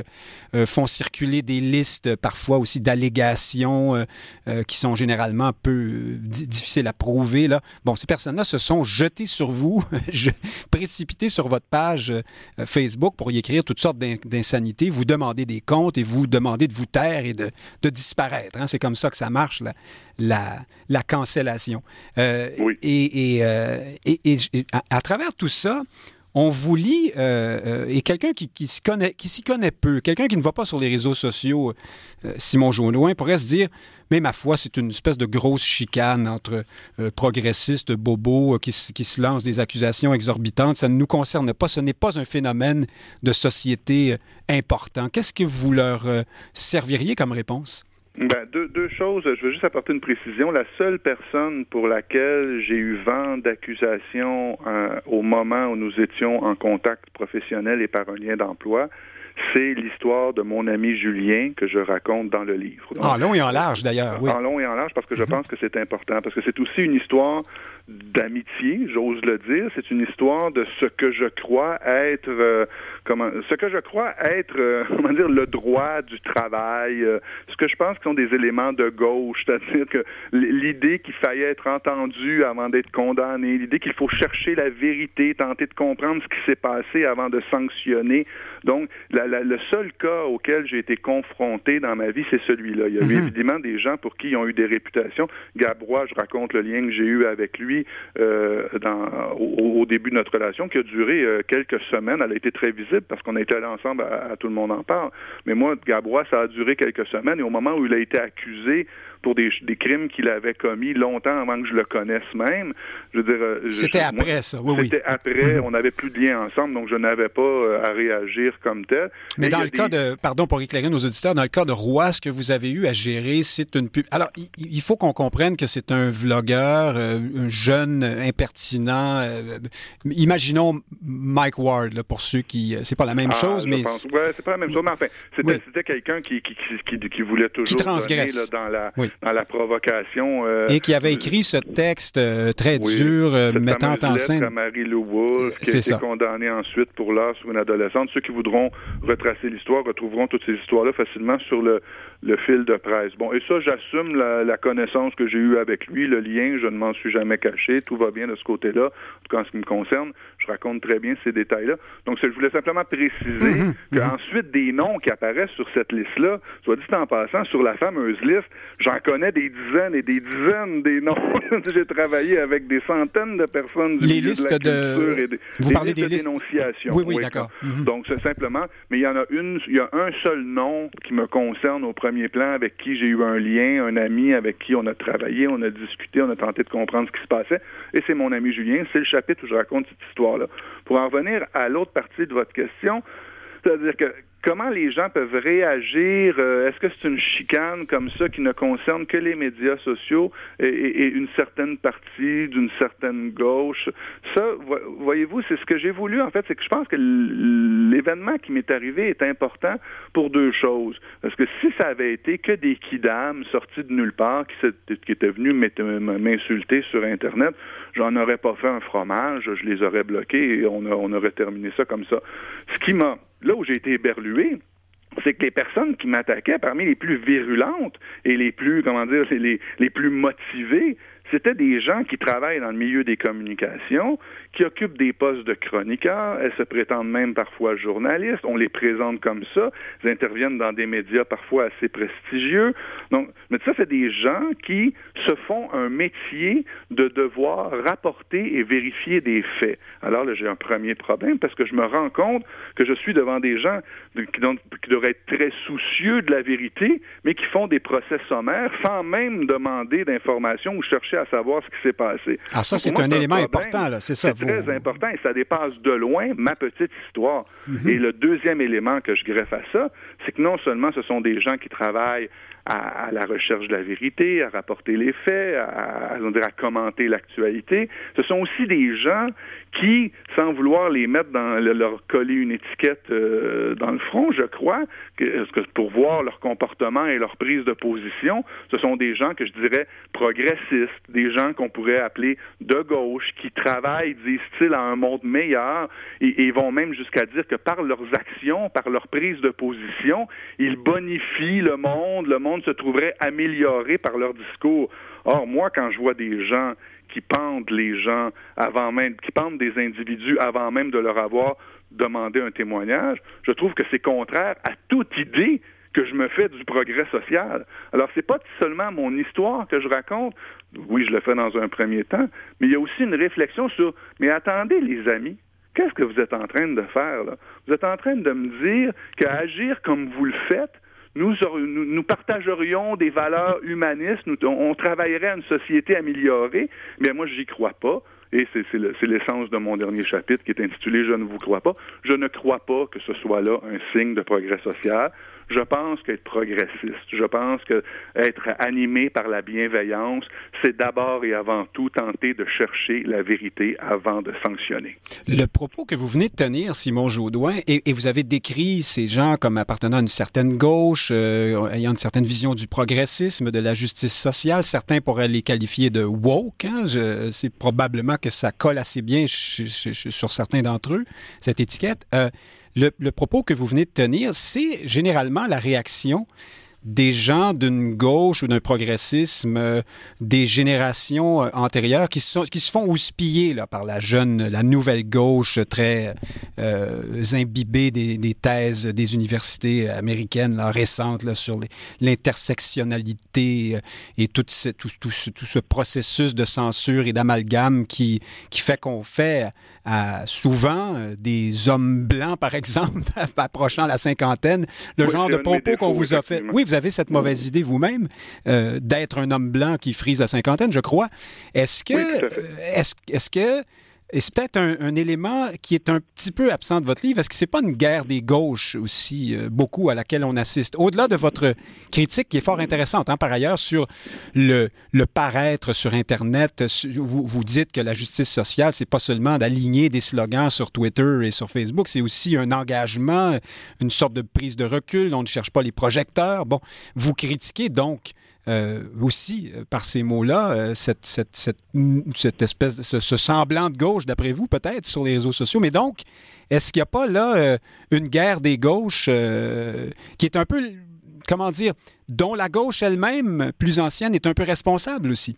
Speaker 2: font circuler des listes parfois aussi d'allégations qui sont généralement un peu difficiles à prouver. Là. Bon, ces personnes-là se sont jetées sur vous, précipitées sur votre page euh, Facebook pour y écrire toutes sortes d'insanités, vous demander des comptes et vous demander de vous taire et de, disparaître. Hein. C'est comme ça que ça marche, la, la, cancellation. Euh, et, euh, et, et, à, travers tout ça, on vous lit, euh, euh, et quelqu'un qui, s'y connaît, peu, quelqu'un qui ne va pas sur les réseaux sociaux, euh, Simon Jaunoin, pourrait se dire, mais ma foi, c'est une espèce de grosse chicane entre progressistes, bobos, qui, qui, se lancent des accusations exorbitantes. Ça ne nous concerne pas. Ce n'est pas un phénomène de société important. Qu'est-ce que vous leur serviriez comme réponse?
Speaker 5: Ben, deux, deux choses. Je veux juste apporter une précision. La seule personne pour laquelle j'ai eu vent d'accusation euh, au moment où nous étions en contact professionnel et par un lien d'emploi, c'est l'histoire de mon ami Julien que je raconte dans le livre.
Speaker 2: en long et en large, d'ailleurs. Oui.
Speaker 5: En long et en large, parce que je mhm. pense que c'est important, parce que c'est aussi une histoire d'amitié, j'ose le dire. C'est une histoire de ce que je crois être, euh, comment, ce que je crois être, euh, comment dire, le droit du travail, euh, ce que je pense qui sont des éléments de gauche, c'est-à-dire que l'idée qu'il fallait être entendu avant d'être condamné, l'idée qu'il faut chercher la vérité, tenter de comprendre ce qui s'est passé avant de sanctionner. Donc, le seul cas auquel j'ai été confronté dans ma vie, c'est celui-là. Il y a eu mhm. évidemment des gens pour qui ils ont eu des réputations. Gabrois, je raconte le lien que j'ai eu avec lui euh, dans, au, début de notre relation, qui a duré euh, quelques semaines. Elle a été très visible parce qu'on a été allés ensemble à, Tout le monde en parle. Mais moi, Gabrois, ça a duré quelques semaines et au moment où il a été accusé pour des, crimes qu'il avait commis longtemps avant que je le connaisse même. Je veux dire, euh,
Speaker 2: c'était après ça, oui,
Speaker 5: C'était après, mhm. on n'avait plus de lien ensemble, donc je n'avais pas euh, à réagir comme tel.
Speaker 2: Mais dans le cas de, pardon pour éclairer nos auditeurs, dans le cas de Roy, ce que vous avez eu à gérer, c'est une pub. Alors, il, faut qu'on comprenne que c'est un vlogueur, euh, un jeune impertinent. imaginons Mike Ward, pour ceux qui, c'est pas la même ah, chose, mais
Speaker 5: ouais, c'est pas la même chose, mais enfin, c'était quelqu'un qui qui, qui, qui, voulait toujours
Speaker 2: qui transgresse.
Speaker 5: dans la dans la provocation.
Speaker 2: Euh, Et qui avait écrit ce texte euh, très dur, euh, mettant en scène.
Speaker 5: à Wool, qui a été condamnée ensuite pour l'art sur une adolescente. Ceux qui voudront retracer l'histoire retrouveront toutes ces histoires-là facilement sur le, le fil de presse. Bon, et ça, j'assume la, connaissance que j'ai eue avec lui, le lien, je ne m'en suis jamais caché, tout va bien de ce côté-là, en tout cas en ce qui me concerne, raconte très bien ces détails-là. Donc, je voulais simplement préciser mhm, mhm. qu'ensuite, des noms qui apparaissent sur cette liste-là, soit dit en passant, sur la fameuse liste, j'en connais des dizaines et des dizaines des noms. j'ai travaillé avec des centaines de personnes
Speaker 2: du Les listes de, Vous parlez des listes
Speaker 5: d'énonciation.
Speaker 2: Oui, oui, d'accord.
Speaker 5: Mhm. Donc, c'est simplement, mais il y en a une, il y a un seul nom qui me concerne au premier plan, avec qui j'ai eu un lien, un ami avec qui on a travaillé, on a discuté, on a tenté de comprendre ce qui se passait, et c'est mon ami Julien. C'est le chapitre où je raconte cette histoire-là. Pour en revenir à l'autre partie de votre question, c'est-à-dire que comment les gens peuvent réagir? Euh, est-ce que c'est une chicane comme ça qui ne concerne que les médias sociaux et, une certaine partie d'une certaine gauche? Ça, voyez-vous, c'est ce que j'ai voulu, en fait, c'est que je pense que l'événement qui m'est arrivé est important pour deux choses. Parce que si ça avait été que des kidams sortis de nulle part qui, qui étaient venus m'insulter sur Internet, j'en aurais pas fait un fromage, je les aurais bloqués et on, aurait terminé ça comme ça. Ce qui m'a là où j'ai été éberlué, c'est que les personnes qui m'attaquaient, parmi les plus virulentes et les plus, comment dire, les, les plus motivées, c'était des gens qui travaillent dans le milieu des communications, qui occupent des postes de chroniqueurs, elles se prétendent même parfois journalistes, on les présente comme ça, elles interviennent dans des médias parfois assez prestigieux. Donc, mais ça, c'est des gens qui se font un métier de devoir rapporter et vérifier des faits. Alors là, j'ai un premier problème parce que je me rends compte que je suis devant des gens qui, qui devraient être très soucieux de la vérité, mais qui font des procès sommaires sans même demander d'informations ou chercher à savoir ce qui s'est passé.
Speaker 2: Ah, ça, c'est un élément important, là, c'est ça.
Speaker 5: C'est très important et ça dépasse de loin ma petite histoire. Mhm. Et le deuxième élément que je greffe à ça, c'est que non seulement ce sont des gens qui travaillent à, la recherche de la vérité, à rapporter les faits, à, à commenter l'actualité. Ce sont aussi des gens qui, sans vouloir les mettre dans leur coller une étiquette euh, dans le front, je crois, que, pour voir leur comportement et leur prise de position, ce sont des gens que je dirais progressistes, des gens qu'on pourrait appeler de gauche, qui travaillent, disent-ils, à un monde meilleur et, et vont même jusqu'à dire que par leurs actions, par leur prise de position, ils bonifient le monde, le monde se trouverait amélioré par leur discours. Or, moi, quand je vois des gens qui pendent les gens avant même, qui pendent des individus avant même de leur avoir demandé un témoignage, je trouve que c'est contraire à toute idée que je me fais du progrès social. Alors, c'est pas seulement mon histoire que je raconte. Oui, je le fais dans un premier temps, mais il y a aussi une réflexion sur, mais attendez, les amis, qu'est-ce que vous êtes en train de faire, là? Vous êtes en train de me dire qu'agir comme vous le faites, nous, partagerions des valeurs humanistes, nous, on, travaillerait à une société améliorée, mais moi, j'y crois pas. Et c'est l'essence de mon dernier chapitre qui est intitulé Je ne vous crois pas. Je ne crois pas que ce soit là un signe de progrès social. Je pense qu'être progressiste, je pense que être animé par la bienveillance, c'est d'abord et avant tout tenter de chercher la vérité avant de sanctionner.
Speaker 2: Le propos que vous venez de tenir, Simon Jaudoin, et, vous avez décrit ces gens comme appartenant à une certaine gauche, euh, ayant une certaine vision du progressisme, de la justice sociale. Certains pourraient les qualifier de woke. Hein? C'est probablement que ça colle assez bien sur certains d'entre eux, cette étiquette. Euh, le, propos que vous venez de tenir, c'est généralement la réaction des gens d'une gauche ou d'un progressisme euh, des générations euh, antérieures qui, sont, qui se font houspiller par la jeune, la nouvelle gauche très euh, imbibée des, thèses des universités américaines récentes sur l'intersectionnalité et tout, ce processus de censure et d'amalgame qui, qui fait qu'on fait souvent des hommes blancs, par exemple, approchant la cinquantaine, le genre de propos qu'on vous a fait. Oui, vous avez cette mauvaise idée vous-même euh, d'être un homme blanc qui frise la cinquantaine, je crois. Est-ce que, est-ce, est-ce que et c'est peut-être un, élément qui est un petit peu absent de votre livre. Est-ce que c'est pas une guerre des gauches aussi, euh, beaucoup, à laquelle on assiste? Au-delà de votre critique, qui est fort intéressante, hein, par ailleurs, sur le, paraître sur Internet, vous, vous dites que la justice sociale, c'est pas seulement d'aligner des slogans sur Twitter et sur Facebook, c'est aussi un engagement, une sorte de prise de recul. On ne cherche pas les projecteurs. Bon, vous critiquez donc euh, aussi, euh, par ces mots-là, euh, cette, cette, cette, espèce de ce, semblant de gauche, d'après vous, peut-être, sur les réseaux sociaux. Mais donc, est-ce qu'il n'y a pas là une guerre des gauches qui est un peu, comment dire, dont la gauche elle-même, plus ancienne, est un peu responsable aussi?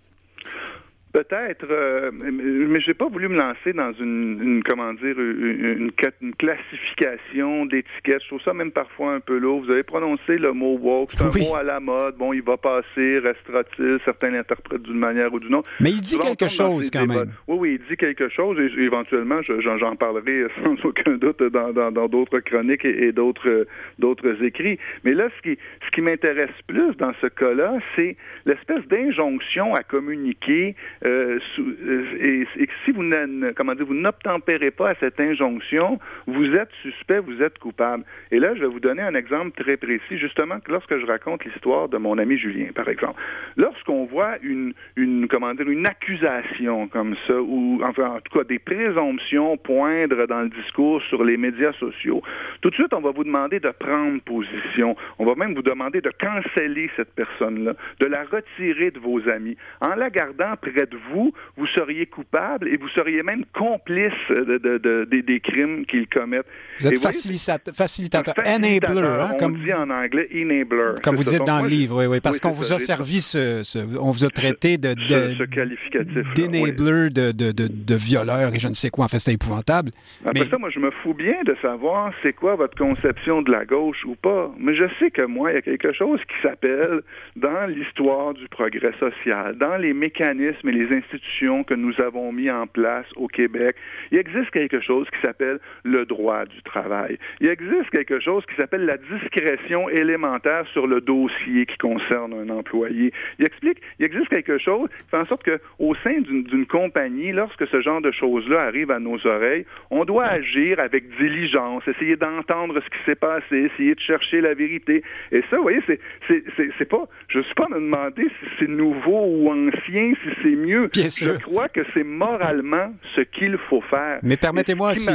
Speaker 5: Peut-être, euh, mais j'ai pas voulu me lancer dans une, une comment dire, une, une, classification d'étiquettes. Je trouve ça même parfois un peu lourd. Vous avez prononcé le mot woke, c'est un mot à la mode. Bon, il va passer, restera-t-il? Certains l'interprètent d'une manière ou d'une autre.
Speaker 2: Mais il dit quelque chose quand même.
Speaker 5: Oui, oui, il dit quelque chose et éventuellement, j'en parlerai sans aucun doute dans d'autres dans, chroniques et, d'autres d'autres écrits. Mais là, ce qui ce qui m'intéresse plus dans ce cas-là, c'est l'espèce d'injonction à communiquer euh, euh, et, et, si vous n'obtempérez pas à cette injonction, vous êtes suspect, vous êtes coupable. Et là, je vais vous donner un exemple très précis, justement, lorsque je raconte l'histoire de mon ami Julien, par exemple. Lorsqu'on voit une, une, comment dire, une accusation comme ça, ou enfin, en tout cas, des présomptions poindre dans le discours sur les médias sociaux, tout de suite, on va vous demander de prendre position. On va même vous demander de canceller cette personne-là, de la retirer de vos amis, en la gardant près vous, vous seriez coupable et vous seriez même complice de, des crimes qu'ils commettent.
Speaker 2: Vous êtes facilitateur, facilitateur, enabler, hein,
Speaker 5: comme on dit en anglais enabler.
Speaker 2: Comme vous dites dans le livre, oui, oui, parce qu'on vous a servi ce, on vous a traité de,
Speaker 5: ce, qualificatif
Speaker 2: d'enabler, de, de, de, violeur et je ne sais quoi. En fait, c'était épouvantable.
Speaker 5: Après ça, moi, je me fous bien de savoir c'est quoi votre conception de la gauche ou pas. Mais je sais que moi, il y a quelque chose qui s'appelle dans l'histoire du progrès social, dans les mécanismes et les institutions que nous avons mis en place au Québec, il existe quelque chose qui s'appelle le droit du travail. Il existe quelque chose qui s'appelle la discrétion élémentaire sur le dossier qui concerne un employé. Il explique, il existe quelque chose qui fait en sorte qu'au sein d'une compagnie, lorsque ce genre de choses-là arrive à nos oreilles, on doit agir avec diligence, essayer d'entendre ce qui s'est passé, essayer de chercher la vérité. Et ça, vous voyez, c'est, pas, je suis pas me demander si c'est nouveau ou ancien, si c'est mieux je crois que c'est moralement ce qu'il faut faire.
Speaker 2: Mais permettez-moi,
Speaker 5: si...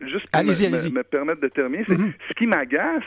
Speaker 5: Juste pour me, permettre de terminer, mm-hmm. ce qui m'agace,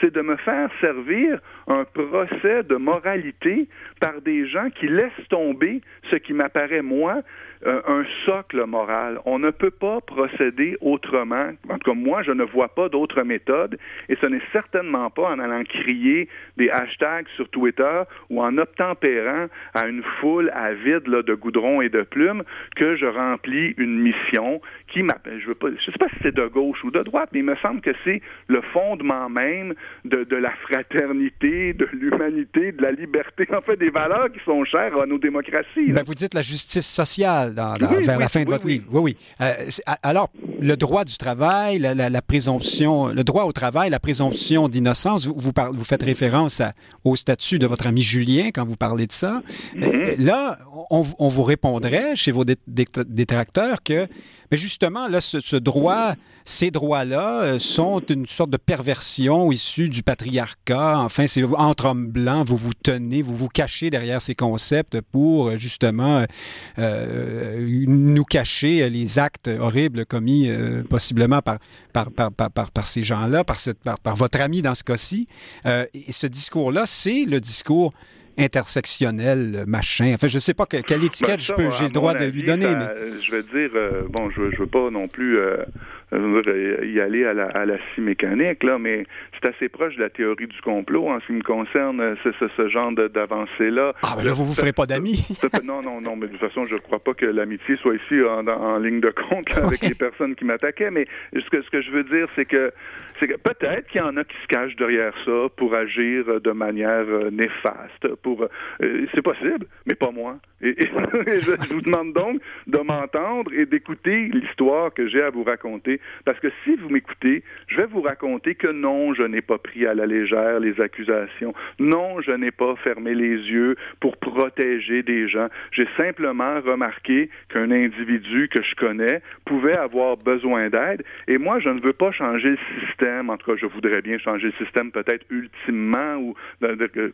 Speaker 5: c'est de me faire servir un procès de moralité par des gens qui laissent tomber ce qui m'apparaît, moi, euh, un socle moral. On ne peut pas procéder autrement. En tout cas, moi, je ne vois pas d'autre méthode et ce n'est certainement pas en allant crier des hashtags sur Twitter ou en obtempérant à une foule avide là, de goudron et de plumes que je remplis une mission qui m'appelle. Je je sais pas si c'est de gauche ou de droite, mais il me semble que c'est le fondement même de la fraternité, de l'humanité, de la liberté, en fait, des valeurs qui sont chères à nos démocraties.
Speaker 2: Ben, vous dites la justice sociale vers la fin de votre livre. Oui, oui. Euh, alors, le droit du travail, la, présomption, le droit au travail, la présomption d'innocence, vous, vous, faites référence au statut de votre ami Julien quand vous parlez de ça. Mm-hmm. Là, on, vous répondrait chez vos détracteurs que, mais justement, là, ce, droit, ces droits-là euh, sont une sorte de perversion issue du patriarcat. Enfin, c'est entre hommes blancs, vous vous tenez, vous vous cachez derrière ces concepts pour euh, justement euh, nous cacher les actes horribles commis possiblement par, ces gens-là, par, par, votre ami dans ce cas-ci. et ce discours-là, c'est le discours intersectionnel, machin. Enfin, je ne sais pas quelle ben, étiquette j'ai le droit de lui donner. mais...
Speaker 5: Je vais dire, euh, bon, je ne veux pas non plus euh, y aller à la, à la scie mécanique, là, mais c'est assez proche de la théorie du complot en ce qui me concerne, euh, ce, ce, ce genre d'avancée-là.
Speaker 2: Ah, ben là, vous vous ferez pas d'amis.
Speaker 5: non, non, non, mais de toute façon, je ne crois pas que l'amitié soit ici en, en, ligne de compte avec les personnes qui m'attaquaient, mais ce que, ce que je veux dire, c'est que, c'est que peut-être qu'il y en a qui se cachent derrière ça pour agir de manière euh, néfaste. Pour, euh, c'est possible, mais pas moi. Je vous demande donc de m'entendre et d'écouter l'histoire que j'ai à vous raconter parce que si vous m'écoutez, je vais vous raconter que non, je n'ai pas pris à la légère les accusations. Non, je n'ai pas fermé les yeux pour protéger des gens. J'ai simplement remarqué qu'un individu que je connais pouvait avoir besoin d'aide. Et moi, je ne veux pas changer le système. En tout cas, je voudrais bien changer le système peut-être ultimement ou,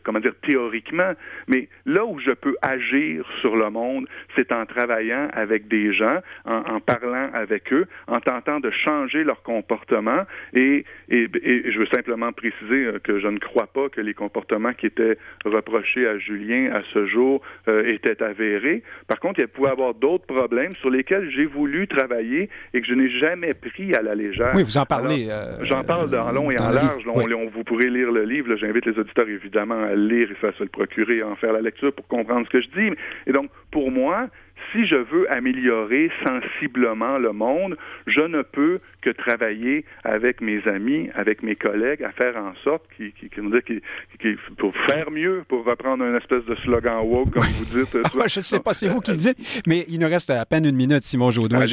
Speaker 5: comment dire, théoriquement. Mais là où je peux agir sur le monde, c'est en travaillant avec des gens, en, en parlant avec eux, en tentant de changer leur comportement. Et, et, je veux simplement préciser euh, que je ne crois pas que les comportements qui étaient reprochés à Julien à ce jour euh, étaient avérés. Par contre, il pouvait y avoir d'autres problèmes sur lesquels j'ai voulu travailler et que je n'ai jamais pris à la légère.
Speaker 2: Oui, vous en parlez.
Speaker 5: Euh, j'en parle en long et en large. vous pourrez lire le livre. J'invite les auditeurs évidemment à le lire et ça se le procurer, et en faire la lecture pour comprendre ce que je dis. Et donc, pour moi, si je veux améliorer sensiblement le monde, je ne peux que travailler avec mes amis, avec mes collègues, à faire en sorte qu'ils, qu'ils, pour faire mieux, pour reprendre un espèce de slogan woke, comme vous dites.
Speaker 2: je ne sais pas, c'est vous qui le dites, mais il nous reste à peine une minute, Simon Jaudoin.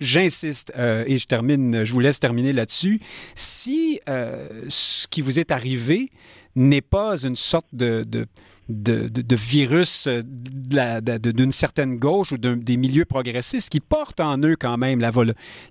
Speaker 2: j'insiste euh, et je termine, je vous laisse terminer là-dessus. Si euh, ce qui vous est arrivé n'est pas une sorte de, de de, de, virus euh, d'une certaine gauche ou des milieux progressistes qui portent en eux quand même la,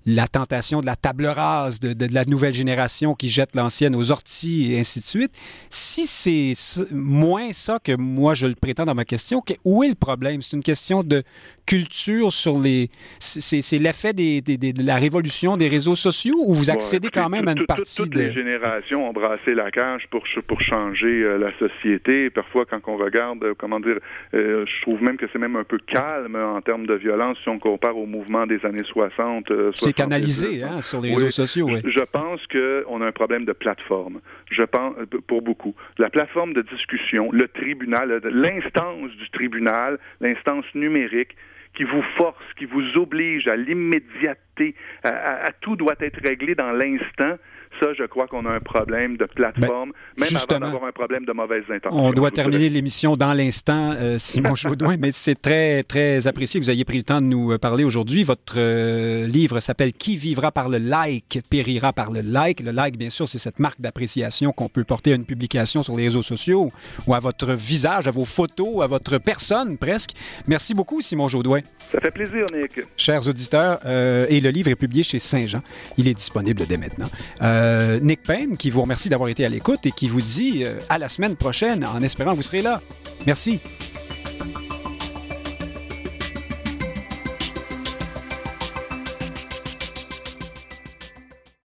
Speaker 2: la tentation de la table rase, de, de la nouvelle génération qui jette l'ancienne aux orties et ainsi de suite. Si c'est moins ça que moi je le prétends dans ma question, où est le problème? C'est une question de culture sur les... C'est l'effet des, de la révolution des réseaux sociaux ou vous accédez quand même à une partie
Speaker 5: toutes de... les générations ont brassé la cage pour, pour changer euh, la société. Parfois, quand on regarde, euh, comment dire, euh, je trouve même que c'est même un peu calme en termes de violence si on compare au mouvement des années 60.
Speaker 2: c'est canalisé hein, sur les réseaux sociaux, oui.
Speaker 5: Je pense qu'on a un problème de plateforme. Je pense, pour beaucoup. La plateforme de discussion, le tribunal, l'instance du tribunal, l'instance numérique, qui vous force, qui vous oblige à l'immédiateté, à, tout doit être réglé dans l'instant, ça, je crois qu'on a un problème de plateforme, ben, même avant d'avoir un problème de mauvaises intentions.
Speaker 2: On doit terminer l'émission dans l'instant, euh, Simon Chaudouin, mais c'est très, très apprécié que vous ayez pris le temps de nous euh, parler aujourd'hui. Votre euh, livre s'appelle Qui vivra par le like, périra par le like. Le like, bien sûr, c'est cette marque d'appréciation qu'on peut porter à une publication sur les réseaux sociaux ou à votre visage, à vos photos, à votre personne presque. Merci beaucoup, Simon Jaudoin.
Speaker 5: Ça fait plaisir, Nick.
Speaker 2: Chers auditeurs, et le livre est publié chez Saint-Jean. Il est disponible dès maintenant. Euh, Nick Payne, qui vous remercie d'avoir été à l'écoute et qui vous dit euh, à la semaine prochaine en espérant que vous serez là. Merci.